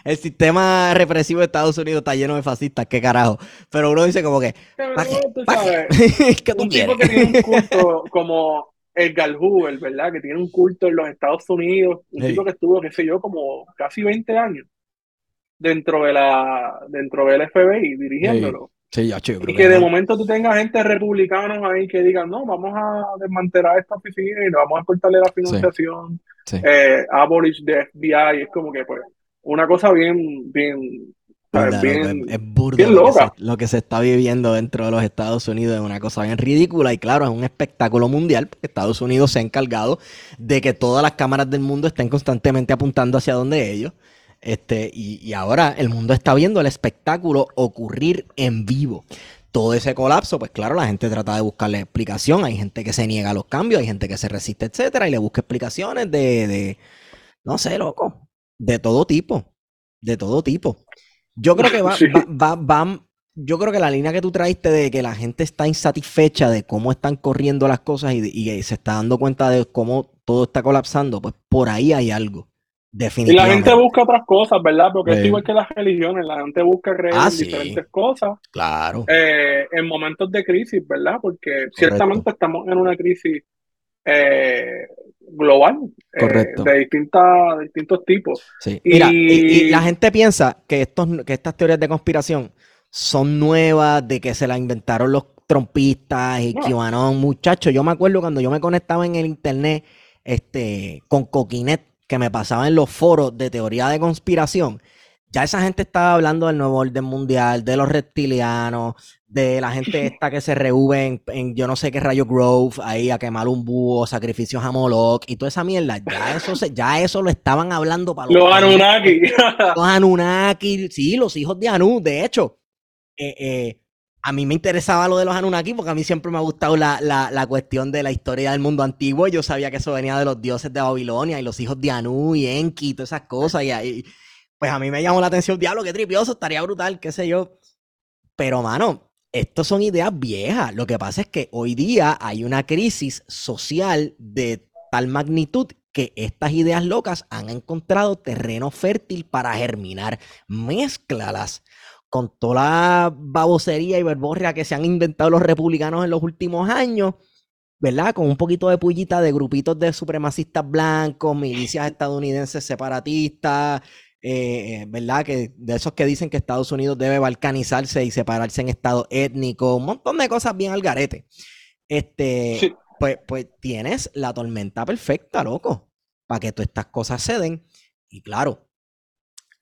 el sistema represivo de Estados Unidos está lleno de fascistas, qué carajo. Pero uno dice como que, ¿para qué? Cabrón, tú ¿Para sabes, qué? ¿Qué tú un tipo que tiene un culto como Edgar Hoover, ¿verdad? Que tiene un culto en los Estados Unidos, un Sí. tipo que estuvo, qué sé yo, como casi 20 años dentro de la dentro del FBI dirigiéndolo. Sí, ya, Y que de no. momento tú tengas gente republicanos ahí que digan, no, vamos a desmantelar esta oficina y vamos a cortarle la financiación, Sí. eh, abolish the FBI, es como que pues una cosa bien, bien, bien, es, burdo bien lo que, loca. se, lo que se está viviendo dentro de los Estados Unidos es una cosa bien ridícula y claro, es un espectáculo mundial porque Estados Unidos se ha encargado de que todas las cámaras del mundo estén constantemente apuntando hacia donde ellos. Este, y, y ahora el mundo está viendo el espectáculo ocurrir en vivo todo ese colapso, pues claro, la gente trata de buscarle explicación. Hay gente que se niega a los cambios, hay gente que se resiste, etcétera, y le busca explicaciones de, de no sé, loco, de todo tipo, de todo tipo. Yo creo que va, va, va, yo creo que la línea que tú traiste de que la gente está insatisfecha de cómo están corriendo las cosas y, y se está dando cuenta de cómo todo está colapsando, pues por ahí hay algo. Y la gente busca otras cosas, ¿verdad? Porque es igual que las religiones, la gente busca creer ah, en diferentes cosas. Claro. Eh, en momentos de crisis, ¿verdad? Porque ciertamente estamos en una crisis eh, global. Eh, Correcto. de, distintas, distintos tipos. Sí. Y... la gente piensa que, estos, que estas teorías de conspiración son nuevas, de que se las inventaron los trompistas y no. Muchachos, yo me acuerdo cuando yo me conectaba en el internet este, con Coquinet que me pasaba en los foros de teoría de conspiración, ya esa gente estaba hablando del nuevo orden mundial, de los reptilianos, de la gente esta que se reúne en, yo no sé qué rayo Grove, ahí a quemar un búho, sacrificios a Moloch y toda esa mierda. Ya eso, ya eso lo estaban hablando para los, los Anunnaki. los Anunnaki, sí, los hijos de Anu. De hecho, eh, eh, a mí me interesaba lo de los Anunnaki porque a mí siempre me ha gustado la, cuestión de la historia del mundo antiguo. Yo sabía que eso venía de los dioses de Babilonia y los hijos de Anu y Enki y todas esas cosas. Y, ahí, pues a mí me llamó la atención, diablo, qué tripioso, estaría brutal, qué sé yo. Pero, mano, estas son ideas viejas. Lo que pasa es que hoy día hay una crisis social de tal magnitud que estas ideas locas han encontrado terreno fértil para germinar. Mézclalas con toda la babosería y verborrea que se han inventado los republicanos en los últimos años, ¿verdad? Con un poquito de pullita de grupitos de supremacistas blancos, milicias estadounidenses separatistas, eh, ¿verdad? Que de esos que dicen que Estados Unidos debe balcanizarse y separarse en estado étnico, un montón de cosas bien al garete. Este, pues, pues tienes la tormenta perfecta, loco, para que todas estas cosas ceden. Y claro,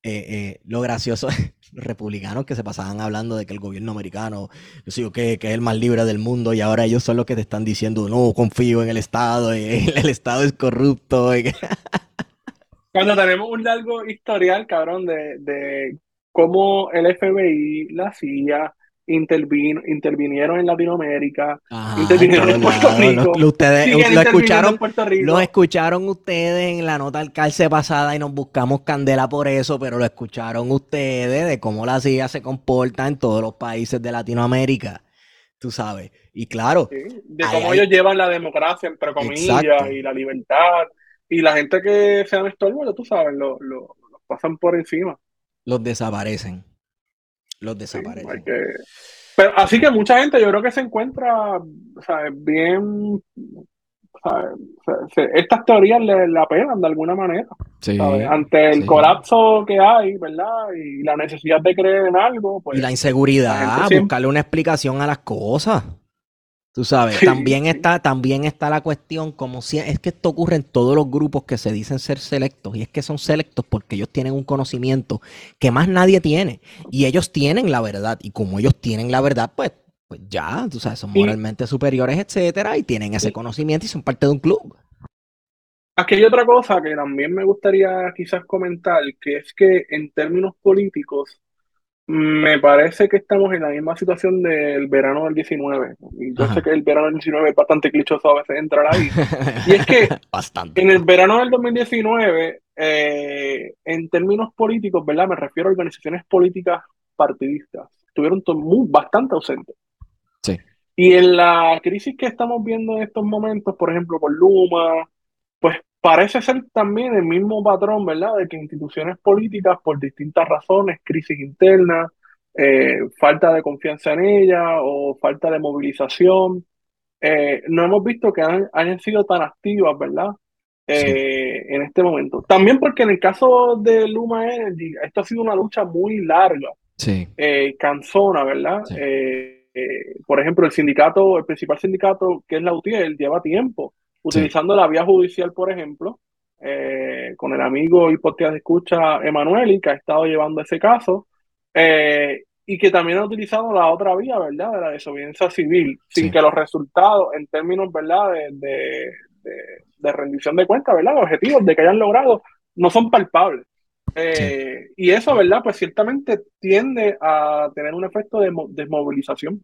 eh, eh, lo gracioso es los republicanos que se pasaban hablando de que el gobierno americano, yo sigo que, es el más libre del mundo y ahora ellos son los que te están diciendo, no, confío en el Estado, el Estado es corrupto. Cuando tenemos un largo historial, cabrón, de, de cómo el FBI, la CIA, intervino, intervinieron en Latinoamérica, intervinieron en Puerto Rico. Lo, ustedes lo escucharon, lo escucharon ustedes en la nota al calce pasada y nos buscamos candela por eso, pero lo escucharon ustedes de cómo la CIA se comporta en todos los países de Latinoamérica. Tú sabes. Y claro. de cómo ellos llevan la democracia, entre comillas, y la libertad. Y la gente que se han estorbo, tú sabes, lo, lo, pasan por encima. Los desaparecen los desaparecen. Pero así que mucha gente yo creo que se encuentra bien... estas teorías le, la apelan de alguna manera. Ante el colapso que hay, ¿verdad? Y la necesidad de creer en algo. Pues, y la inseguridad, buscarle una explicación a las cosas. Tú sabes, también está, también está la cuestión, como si es que esto ocurre en todos los grupos que se dicen ser selectos, y es que son selectos porque ellos tienen un conocimiento que más nadie tiene, y ellos tienen la verdad, y como ellos tienen la verdad, pues, pues ya, tú sabes, son moralmente superiores, etcétera, y tienen ese conocimiento y son parte de un club. Aquí hay otra cosa que también me gustaría quizás comentar, que es que en términos políticos, me parece que estamos en la misma situación del verano del 19. Y yo sé que el verano del 19 es bastante clichoso a veces entrar ahí. Y es que en el verano del 2019, eh, en términos políticos, ¿verdad? Me refiero a organizaciones políticas partidistas. Estuvieron muy, bastante ausentes. Sí. Y en la crisis que estamos viendo en estos momentos, por ejemplo, con Luma, pues parece ser también el mismo patrón, ¿verdad? De que instituciones políticas, por distintas razones, crisis interna, eh, falta de confianza en ella o falta de movilización, eh, no hemos visto que han, hayan sido tan activas, ¿verdad? Eh, en este momento. También porque en el caso de Luma Energy, esto ha sido una lucha muy larga, sí. cansona, ¿verdad? por ejemplo, el sindicato, el principal sindicato, que es la UTIEL, lleva tiempo utilizando la vía judicial, por ejemplo, eh, con el amigo y podcast de escucha Emanueli, que ha estado llevando ese caso, eh, y que también ha utilizado la otra vía, ¿verdad?, de la desobediencia civil, sin que los resultados, en términos, ¿verdad?, de, rendición de cuentas, ¿verdad?, objetivos de que hayan logrado, no son palpables. Eh, y eso, ¿verdad? Pues ciertamente tiende a tener un efecto de desmovilización.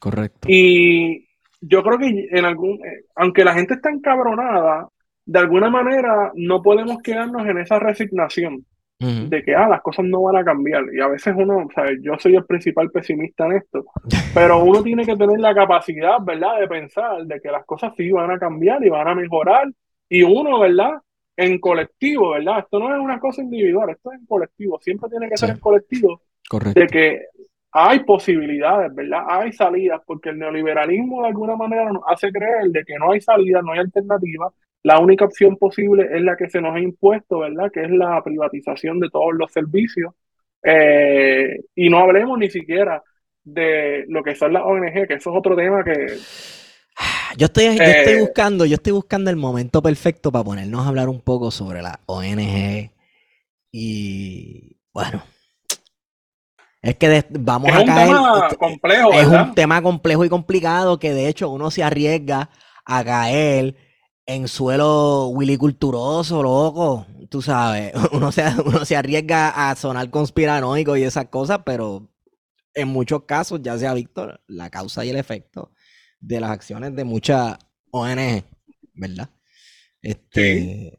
Correcto. Y yo creo que en algún, eh, aunque la gente está encabronada, de alguna manera no podemos quedarnos en esa resignación de que ah, las cosas no van a cambiar. Y a veces uno, o sea, yo soy el principal pesimista en esto, pero uno tiene que tener la capacidad, ¿verdad?, de pensar de que las cosas sí van a cambiar y van a mejorar. Y uno, ¿verdad?, en colectivo, ¿verdad? Esto no es una cosa individual, esto es en colectivo. Siempre tiene que ser en colectivo. Correcto. De que hay posibilidades, ¿verdad? Hay salidas, porque el neoliberalismo de alguna manera nos hace creer de que no hay salida, no hay alternativa. La única opción posible es la que se nos ha impuesto, ¿verdad? Que es la privatización de todos los servicios. Eh, y no hablemos ni siquiera de lo que son las ONG, que eso es otro tema que... Yo estoy, yo Eh, estoy buscando, yo estoy buscando el momento perfecto para ponernos a hablar un poco sobre la ONG y bueno, es que de- vamos es a un caer, tema este, complejo, es ¿verdad? un tema complejo y complicado que de hecho uno se arriesga a caer en suelo wiliculturoso, loco. Tú sabes, uno se, uno se arriesga a sonar conspiranoico y esas cosas, pero en muchos casos ya se ha visto la causa y el efecto de las acciones de muchas ONG, ¿verdad? Este,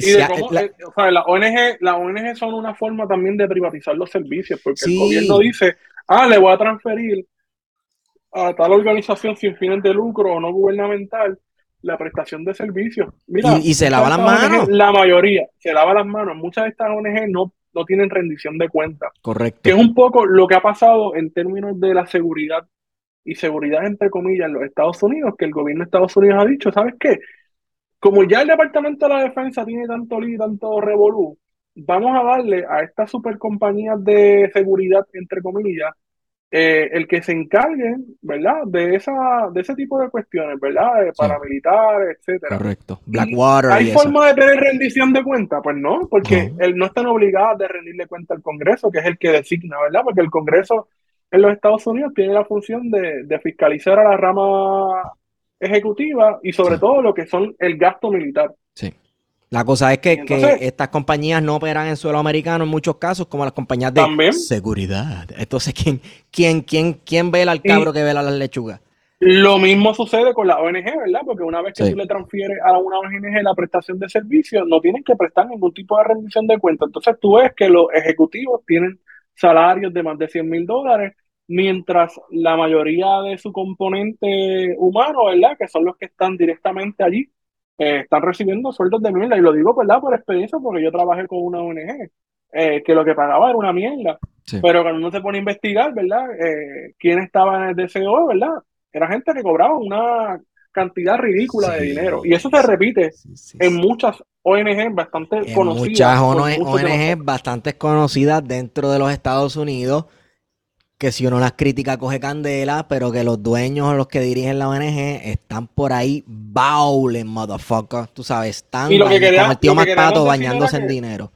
Y de cómo, la- eh, o sea, las ONG, las ONG son una forma también de privatizar los servicios, porque Sí. el gobierno dice, ah, le voy a transferir a tal organización sin fines de lucro o no gubernamental la prestación de servicios. Mira, Y- y se lava las manos. ONG, la mayoría se lava las manos. Muchas de estas ONG no, no tienen rendición de cuentas, correcto. que es un poco lo que ha pasado en términos de la seguridad y seguridad entre comillas en los Estados Unidos, que el gobierno de Estados Unidos ha dicho, ¿sabes qué? Como ya el Departamento de la Defensa tiene tanto lío y tanto revolú, vamos a darle a estas supercompañías de seguridad, entre comillas, eh, el que se encarguen, ¿verdad? De esa, de ese tipo de cuestiones, ¿verdad? De paramilitares, etcétera. Correcto. Blackwater ¿Hay y eso. forma de tener rendición de cuenta? Pues no, porque No. él no están obligados de rendirle cuenta al Congreso, que es el que designa, ¿verdad? Porque el Congreso en los Estados Unidos tiene la función de, de fiscalizar a la rama ejecutiva y sobre Sí. todo lo que son el gasto militar. Sí. La cosa es que, entonces- que estas compañías no operan en suelo americano en muchos casos, como las compañías de También. seguridad. Entonces, ¿quién, quién, quién, quién vela al Y- cabro que vela las lechugas? Lo mismo sucede con la ONG, ¿verdad? Porque una vez que Sí. tú le transfieres a una ONG la prestación de servicios, no tienen que prestar ningún tipo de rendición de cuenta. Entonces tú ves que los ejecutivos tienen salarios de más de 100 mil dólares, mientras la mayoría de su componente humano, ¿verdad? Que son los que están directamente allí, eh, están recibiendo sueldos de mierda. Y lo digo, ¿verdad? Por experiencia, porque yo trabajé con una ONG, eh, que lo que pagaba era una mierda. Sí. Pero cuando uno se pone a investigar, ¿verdad? Eh, quién estaba en el DCO, ¿verdad? Era gente que cobraba una cantidad ridícula de dinero. Y eso se repite Sí, en muchas ONG bastante En conocidas. muchas ONG, ONG bastante conocidas dentro de los Estados Unidos, que si uno las critica coge candela, pero que los dueños o los que dirigen la ONG están por ahí bowling, motherfucker. Tú sabes, están Y lo que quería- como el tío Macpato decir bañándose en dinero.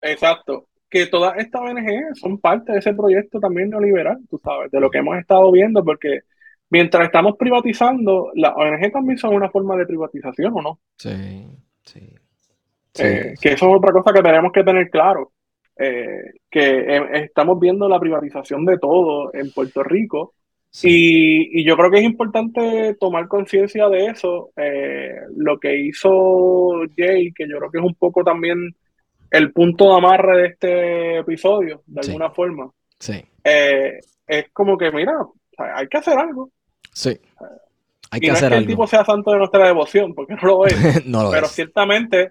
Exacto. Que todas estas ONG son parte de ese proyecto también neoliberal, tú sabes, de lo que hemos estado viendo, porque mientras estamos privatizando, las ONG también son una forma de privatización, ¿o no? Sí, sí. Eh, que eso es otra cosa que tenemos que tener claro. Eh, que eh, estamos viendo la privatización de todo en Puerto Rico sí. y, y yo creo que es importante tomar conciencia de eso. eh, lo que hizo Jay, que yo creo que es un poco también el punto de amarre de este episodio, de Sí. alguna forma, Sí, eh, es como que, mira, hay que hacer algo. sí. Hay y que no hacer es que el algo. tipo sea santo de nuestra devoción, porque no lo es. no lo pero es. ciertamente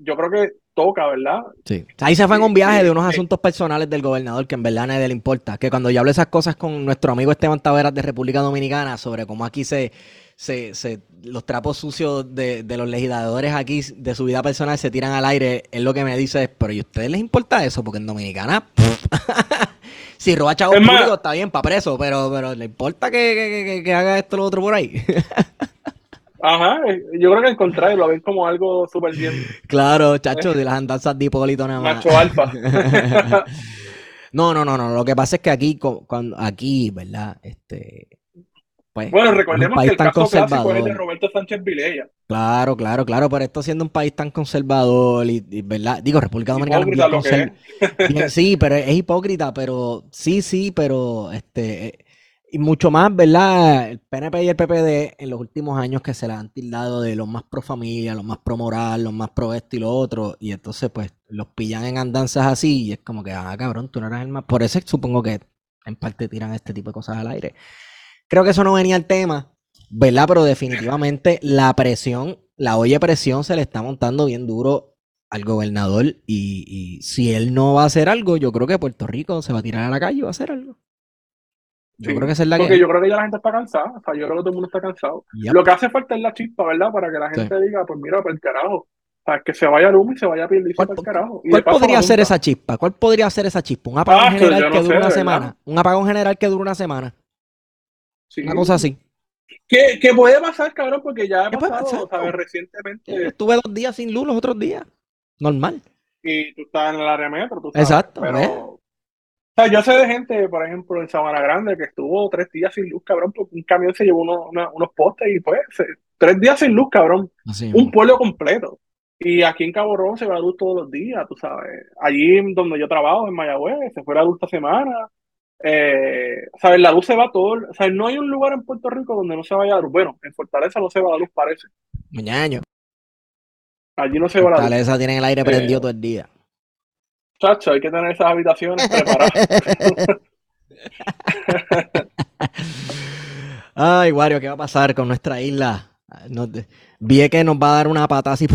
yo creo que toca, ¿verdad? Sí. Ahí se fue en un viaje Sí, de unos sí. asuntos personales del gobernador que en verdad a nadie le importa. Que cuando yo hablo esas cosas con nuestro amigo Esteban Taveras de República Dominicana sobre cómo aquí se, se, se- los trapos sucios de, de los legisladores aquí de su vida personal se tiran al aire, él lo que me dice es, pero ¿y a ustedes les importa eso? Porque en Dominicana, si roba chavos Es públicos está bien para preso, pero, pero ¿le importa que, que- que- que haga esto o lo otro por ahí? Ajá, yo creo que al contrario, lo ven como algo súper bien claro, chacho, de las andanzas de Hipólito nada más. macho alfa. No, no, no, no. Lo que pasa es que aquí, cuando, aquí, ¿verdad? Este, pues, Bueno, recordemos que el tan caso clásico es el de. Roberto Sánchez Vilella. Claro, claro, claro, pero esto siendo un país tan conservador y, y, ¿verdad? Digo, República Dominicana es Hipócrita bien lo que conser- es. bien- sí, pero es hipócrita, pero sí, sí, pero este eh, y mucho más, ¿verdad? El PNP y el PPD en los últimos años que se la han tildado de los más pro familia, los más pro moral, los más pro esto y lo otro, y entonces pues los pillan en andanzas así y es como que, ah, cabrón, tú no eres el más. Por eso supongo que en parte tiran este tipo de cosas al aire. Creo que eso no venía al tema, ¿verdad? Pero definitivamente la presión, la olla presión se le está montando bien duro al gobernador y, y si él no va a hacer algo, yo creo que Puerto Rico se va a tirar a la calle y va a hacer algo. Yo Sí, creo que esa es la Porque que... yo creo que ya la gente está cansada. O sea, yo creo que todo el mundo está cansado. Yep. Lo que hace falta es la chispa, ¿verdad? Para que la Sí. gente diga, pues mira, para el carajo. O sea, que se vaya el humo y se vaya ¿Cuál, para el carajo. Y cuál podría ser esa chispa? ¿Cuál podría ser esa chispa? Un apagón Ah, que general yo no que dure sé, una semana. Un apagón general que dure una semana. Sí. Una cosa así. Que, que puede pasar, cabrón, porque ya ha ¿Qué pasado? ¿sabes? Yo Recientemente. estuve dos días sin luz los otros días. Normal. Y tú estás en el área metro, tú sabes. Exacto, Pero. ¿Ves? O sea, yo sé de gente, por ejemplo, en Sabana Grande, que estuvo tres días sin luz, cabrón, porque un camión se llevó uno- una- unos postes y pues, se- tres días sin luz, cabrón. Así un pueblo completo. Y aquí en Cabo Rojo se va la luz todos los días, tú sabes. Allí donde yo trabajo, en Mayagüez, se fue la luz esta semana. Eh, ¿sabes? La luz se va todo. O sea, no hay un lugar en Puerto Rico donde no se vaya la luz. Bueno, en Fortaleza no se va la luz, parece. Muñaño. Allí no se va la luz. Fortaleza tienen el aire Eh, prendido todo el día. Chacho, hay que tener esas habitaciones preparadas. Ay, Wario, ¿qué va a pasar con nuestra isla? Nos Vi que nos va a dar una patada así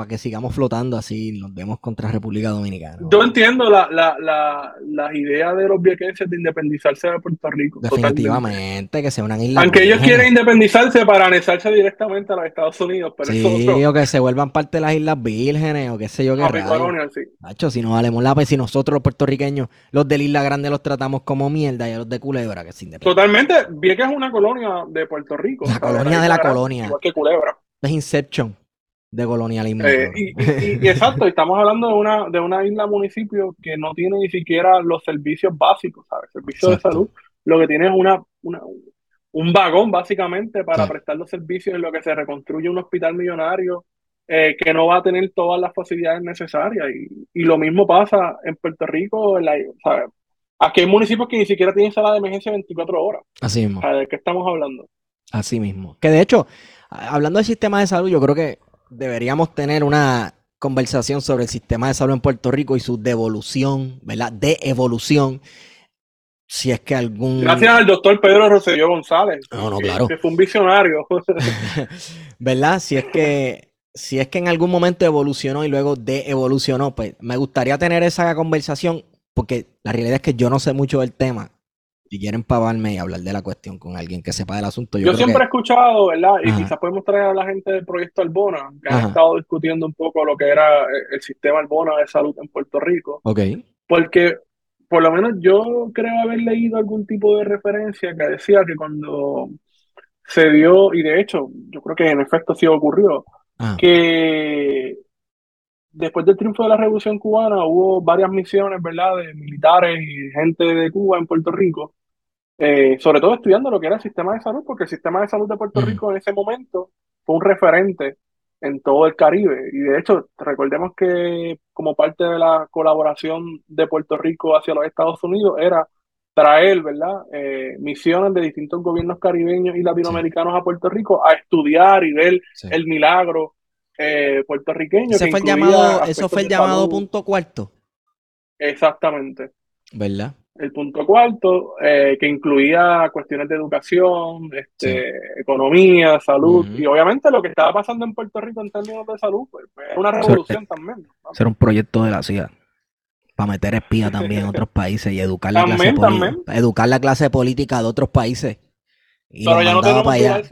para que sigamos flotando así. Nos vemos contra República Dominicana. Yo entiendo la, la, la, las ideas de los viequenses de independizarse de Puerto Rico. totalmente. Definitivamente, que sea una isla. Aunque ellos quieren independizarse para anexarse directamente a los Estados Unidos, pero eso es Sí, otro. o que se vuelvan parte de las Islas Vírgenes, o qué sé yo qué Papi rayos. Colonial, sí. Nacho, si no valemos la si nosotros los puertorriqueños, los de la Isla Grande los tratamos como mierda y a los de Culebra, que se independiente. Totalmente, Vieques es una colonia de Puerto Rico. La colonia de la Grande, colonia. Igual que Culebra. Es Inception de colonialismo. Eh, y, y- y- y exacto, estamos hablando de una, de una isla municipio que no tiene ni siquiera los servicios básicos, ¿sabes? Servicios Exacto. de salud. Lo que tiene es una, una- un vagón básicamente para Sí. prestar los servicios en lo que se reconstruye un hospital millonario eh, que no va a tener todas las facilidades necesarias. Y, y lo mismo pasa en Puerto Rico, en la- ¿sabes? Aquí hay municipios que ni siquiera tienen sala de emergencia 24 horas. Así mismo. ¿De qué estamos hablando? Así mismo. Que de hecho, hablando del sistema de salud, yo creo que deberíamos tener una conversación sobre el sistema de salud en Puerto Rico y su devolución, ¿verdad? De evolución. Si es que algún. Gracias al doctor Pedro Rosselló González, No, no, claro. que fue un visionario. ¿Verdad? Si es que, si es que en algún momento evolucionó y luego de evolucionó, pues me gustaría tener esa conversación, porque la realidad es que yo no sé mucho del tema. Si quieren pavarme y hablar de la cuestión con alguien que sepa del asunto, yo, Yo siempre que- he escuchado, ¿verdad? Y Ajá. quizás podemos traer a la gente del proyecto Albona, que han Ajá. estado discutiendo un poco lo que era eh, el sistema Albona de salud en Puerto Rico, Ok. porque por lo menos yo creo haber leído algún tipo de referencia que decía que cuando se dio, y de hecho, yo creo que en efecto sí ocurrió, Ajá. que después del triunfo de la Revolución Cubana hubo varias misiones, ¿verdad?, de militares y gente de Cuba en Puerto Rico, eh, sobre todo estudiando lo que era el sistema de salud, porque el sistema de salud de Puerto Ujú. Rico en ese momento fue un referente en todo el Caribe. Y de hecho, recordemos que como parte de la colaboración de Puerto Rico hacia los Estados Unidos era traer, ¿verdad?, Eh, misiones de distintos gobiernos caribeños y latinoamericanos a Puerto Rico a estudiar y ver Sí. el milagro eh, puertorriqueño Ese que fue el llamado, eso fue el llamado punto cuarto, Exactamente. ¿verdad? El punto cuarto, eh, que incluía cuestiones de educación, este, economía, salud, y obviamente lo que estaba pasando en Puerto Rico en términos de salud, pues, fue una revolución también. ¿no? Un proyecto de la CIA. Para meter espías también en otros países y educar la clase También, política. también. Educar la clase política de otros países. Y Pero ya no tenemos para allá.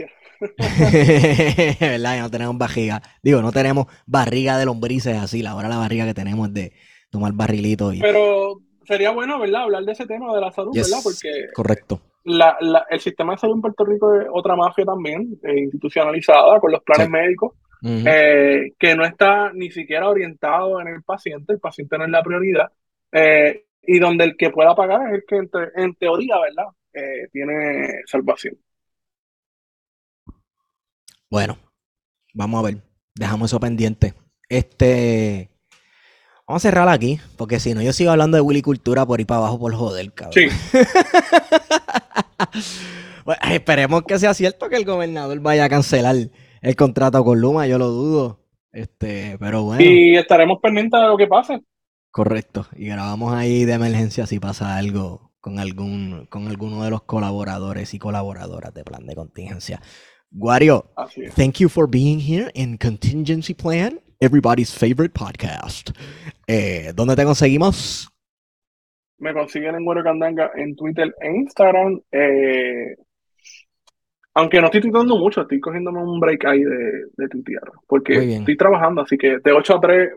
¿Verdad? Ya no tenemos barriga. Digo, no tenemos barriga de lombrices así. La hora la barriga que tenemos es de tomar barrilitos y. Pero sería bueno, ¿verdad?, hablar de ese tema de la salud, Yes, ¿verdad? Porque Correcto. la, la- el sistema de salud en Puerto Rico es otra mafia también, eh, institucionalizada con los planes Sí. médicos. Eh, que no está ni siquiera orientado en el paciente, el paciente no es la prioridad, eh, y donde el que pueda pagar es el que en, te- en teoría, ¿verdad? Tiene salvación. Bueno, vamos a ver. Dejamos eso pendiente. Este. Vamos a cerrar aquí, porque si no, yo sigo hablando de Willy Cultura por ir para abajo por joder, cabrón. Sí. Bueno, esperemos que sea cierto que el gobernador vaya a cancelar el contrato con Luma, yo lo dudo. Este, pero bueno. Y estaremos pendientes de lo que pase. Correcto. Y grabamos ahí de emergencia si pasa algo con algún, con alguno de los colaboradores y colaboradoras de plan de contingencia. Wario, thank you for being here in Contingency Plan, everybody's favorite podcast. Eh, ¿Dónde te conseguimos? Me consiguen en Güero Candanga en Twitter e Instagram. Eh, aunque no estoy tuiteando mucho, estoy cogiéndome un break ahí de, de tuitear. Porque estoy trabajando, así que de 8 a 3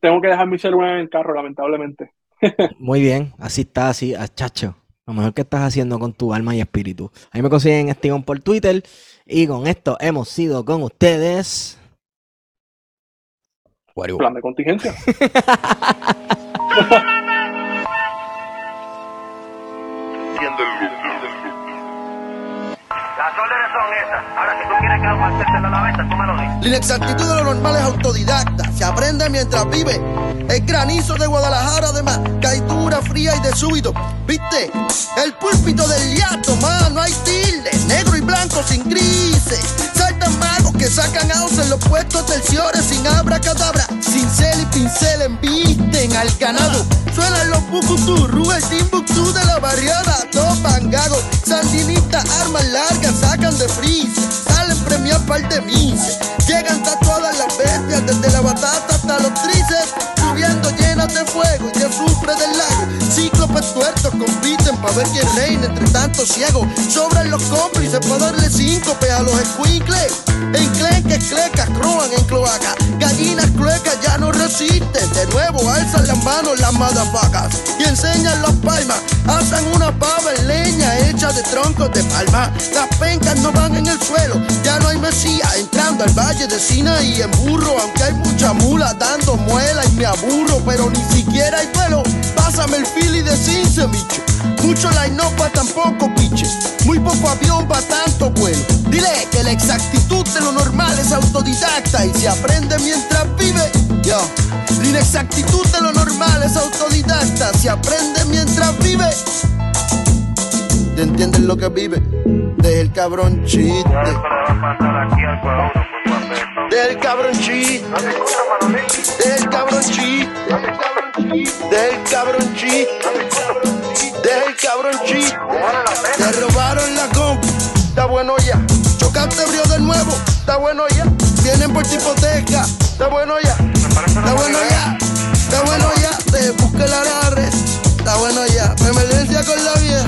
tengo que dejar mi celular en el carro, lamentablemente. Muy bien, así está, así, ah, chacho. Lo mejor que estás haciendo con tu alma y espíritu. Ahí me consiguen en Steven por Twitter. Y con esto hemos sido con ustedes. Plan de contingencia. Las órdenes son esas. Ahora, si tú quieres que aguantártela a la venta, tú me lo dices. La inexactitud de lo normal es autodidacta, se aprende mientras vive. El granizo de Guadalajara, además, caidura fría y de súbito. ¿Viste? El púlpito del liato, mano, hay tilde, negro y blanco sin grises. Que sacan aus en los puestos terciores sin abracadabra. Cincel y pincel embisten al ganado. Suenan los bucutú, el timbuktu de la barriada. Topan gago, sandinistas, armas largas, sacan de freeze. Salen premiados par de mises. Llegan tatuadas las bestias, desde la batata hasta los tríceps. Subiendo llenas de fuego y de azufre del lago. Cíclopes tuertos compiten para ver quién reina entre tantos ciegos. Sobran los cómplices para darle síncope a los escuincles. Enclenques, clecas, croan en cloaca. Gallinas cluecas ya no resisten. De nuevo alzan las manos las madafacas y enseñan las palmas. Hacen una pava en leña hecha de troncos de palma. Las pencas no van en el suelo. Ya no hay mesía entrando al valle de Sinaí en burro. Aunque hay mucha mula dando muela y me aburro. Pero ni siquiera hay vuelo. Pásame el fili de Cince, micho. Mucho line no pa' tampoco, piche. Muy poco avión pa' tanto vuelo. Dile que la exactitud de lo normal es autodidacta y se aprende mientras vive. Yo, la inexactitud de lo normal es autodidacta, se aprende mientras vive. ¿Te entiendes lo que vive? Deja el cabrón chiste. Deja el cabrón chiste. El cabrón chiste. Deja el cabrón chiste. El cabrón chiste. La. Te robaron la compu, está bueno ya. Chocaste brío de nuevo, está bueno ya. Vienen por tu hipoteca, está bueno ya. Me Está bueno ya, está bueno ya. Te busque el agarre, está bueno ya. Emergencia con la vieja,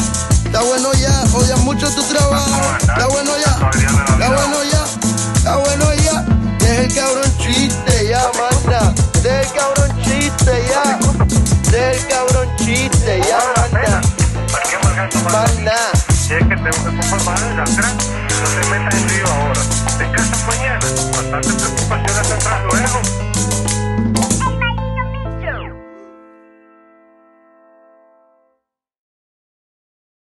está bueno ya. Odias mucho tu trabajo, está bueno ya. Está bueno ya, está bueno ya. Deja el cabrón chiste ya, manda. Deja el cabrón chiste ya. Deja el cabrón Ocupas más de las tres, no te metas en lío ahora. Descansa mañana. Bastante preocupaciones tendrás luego.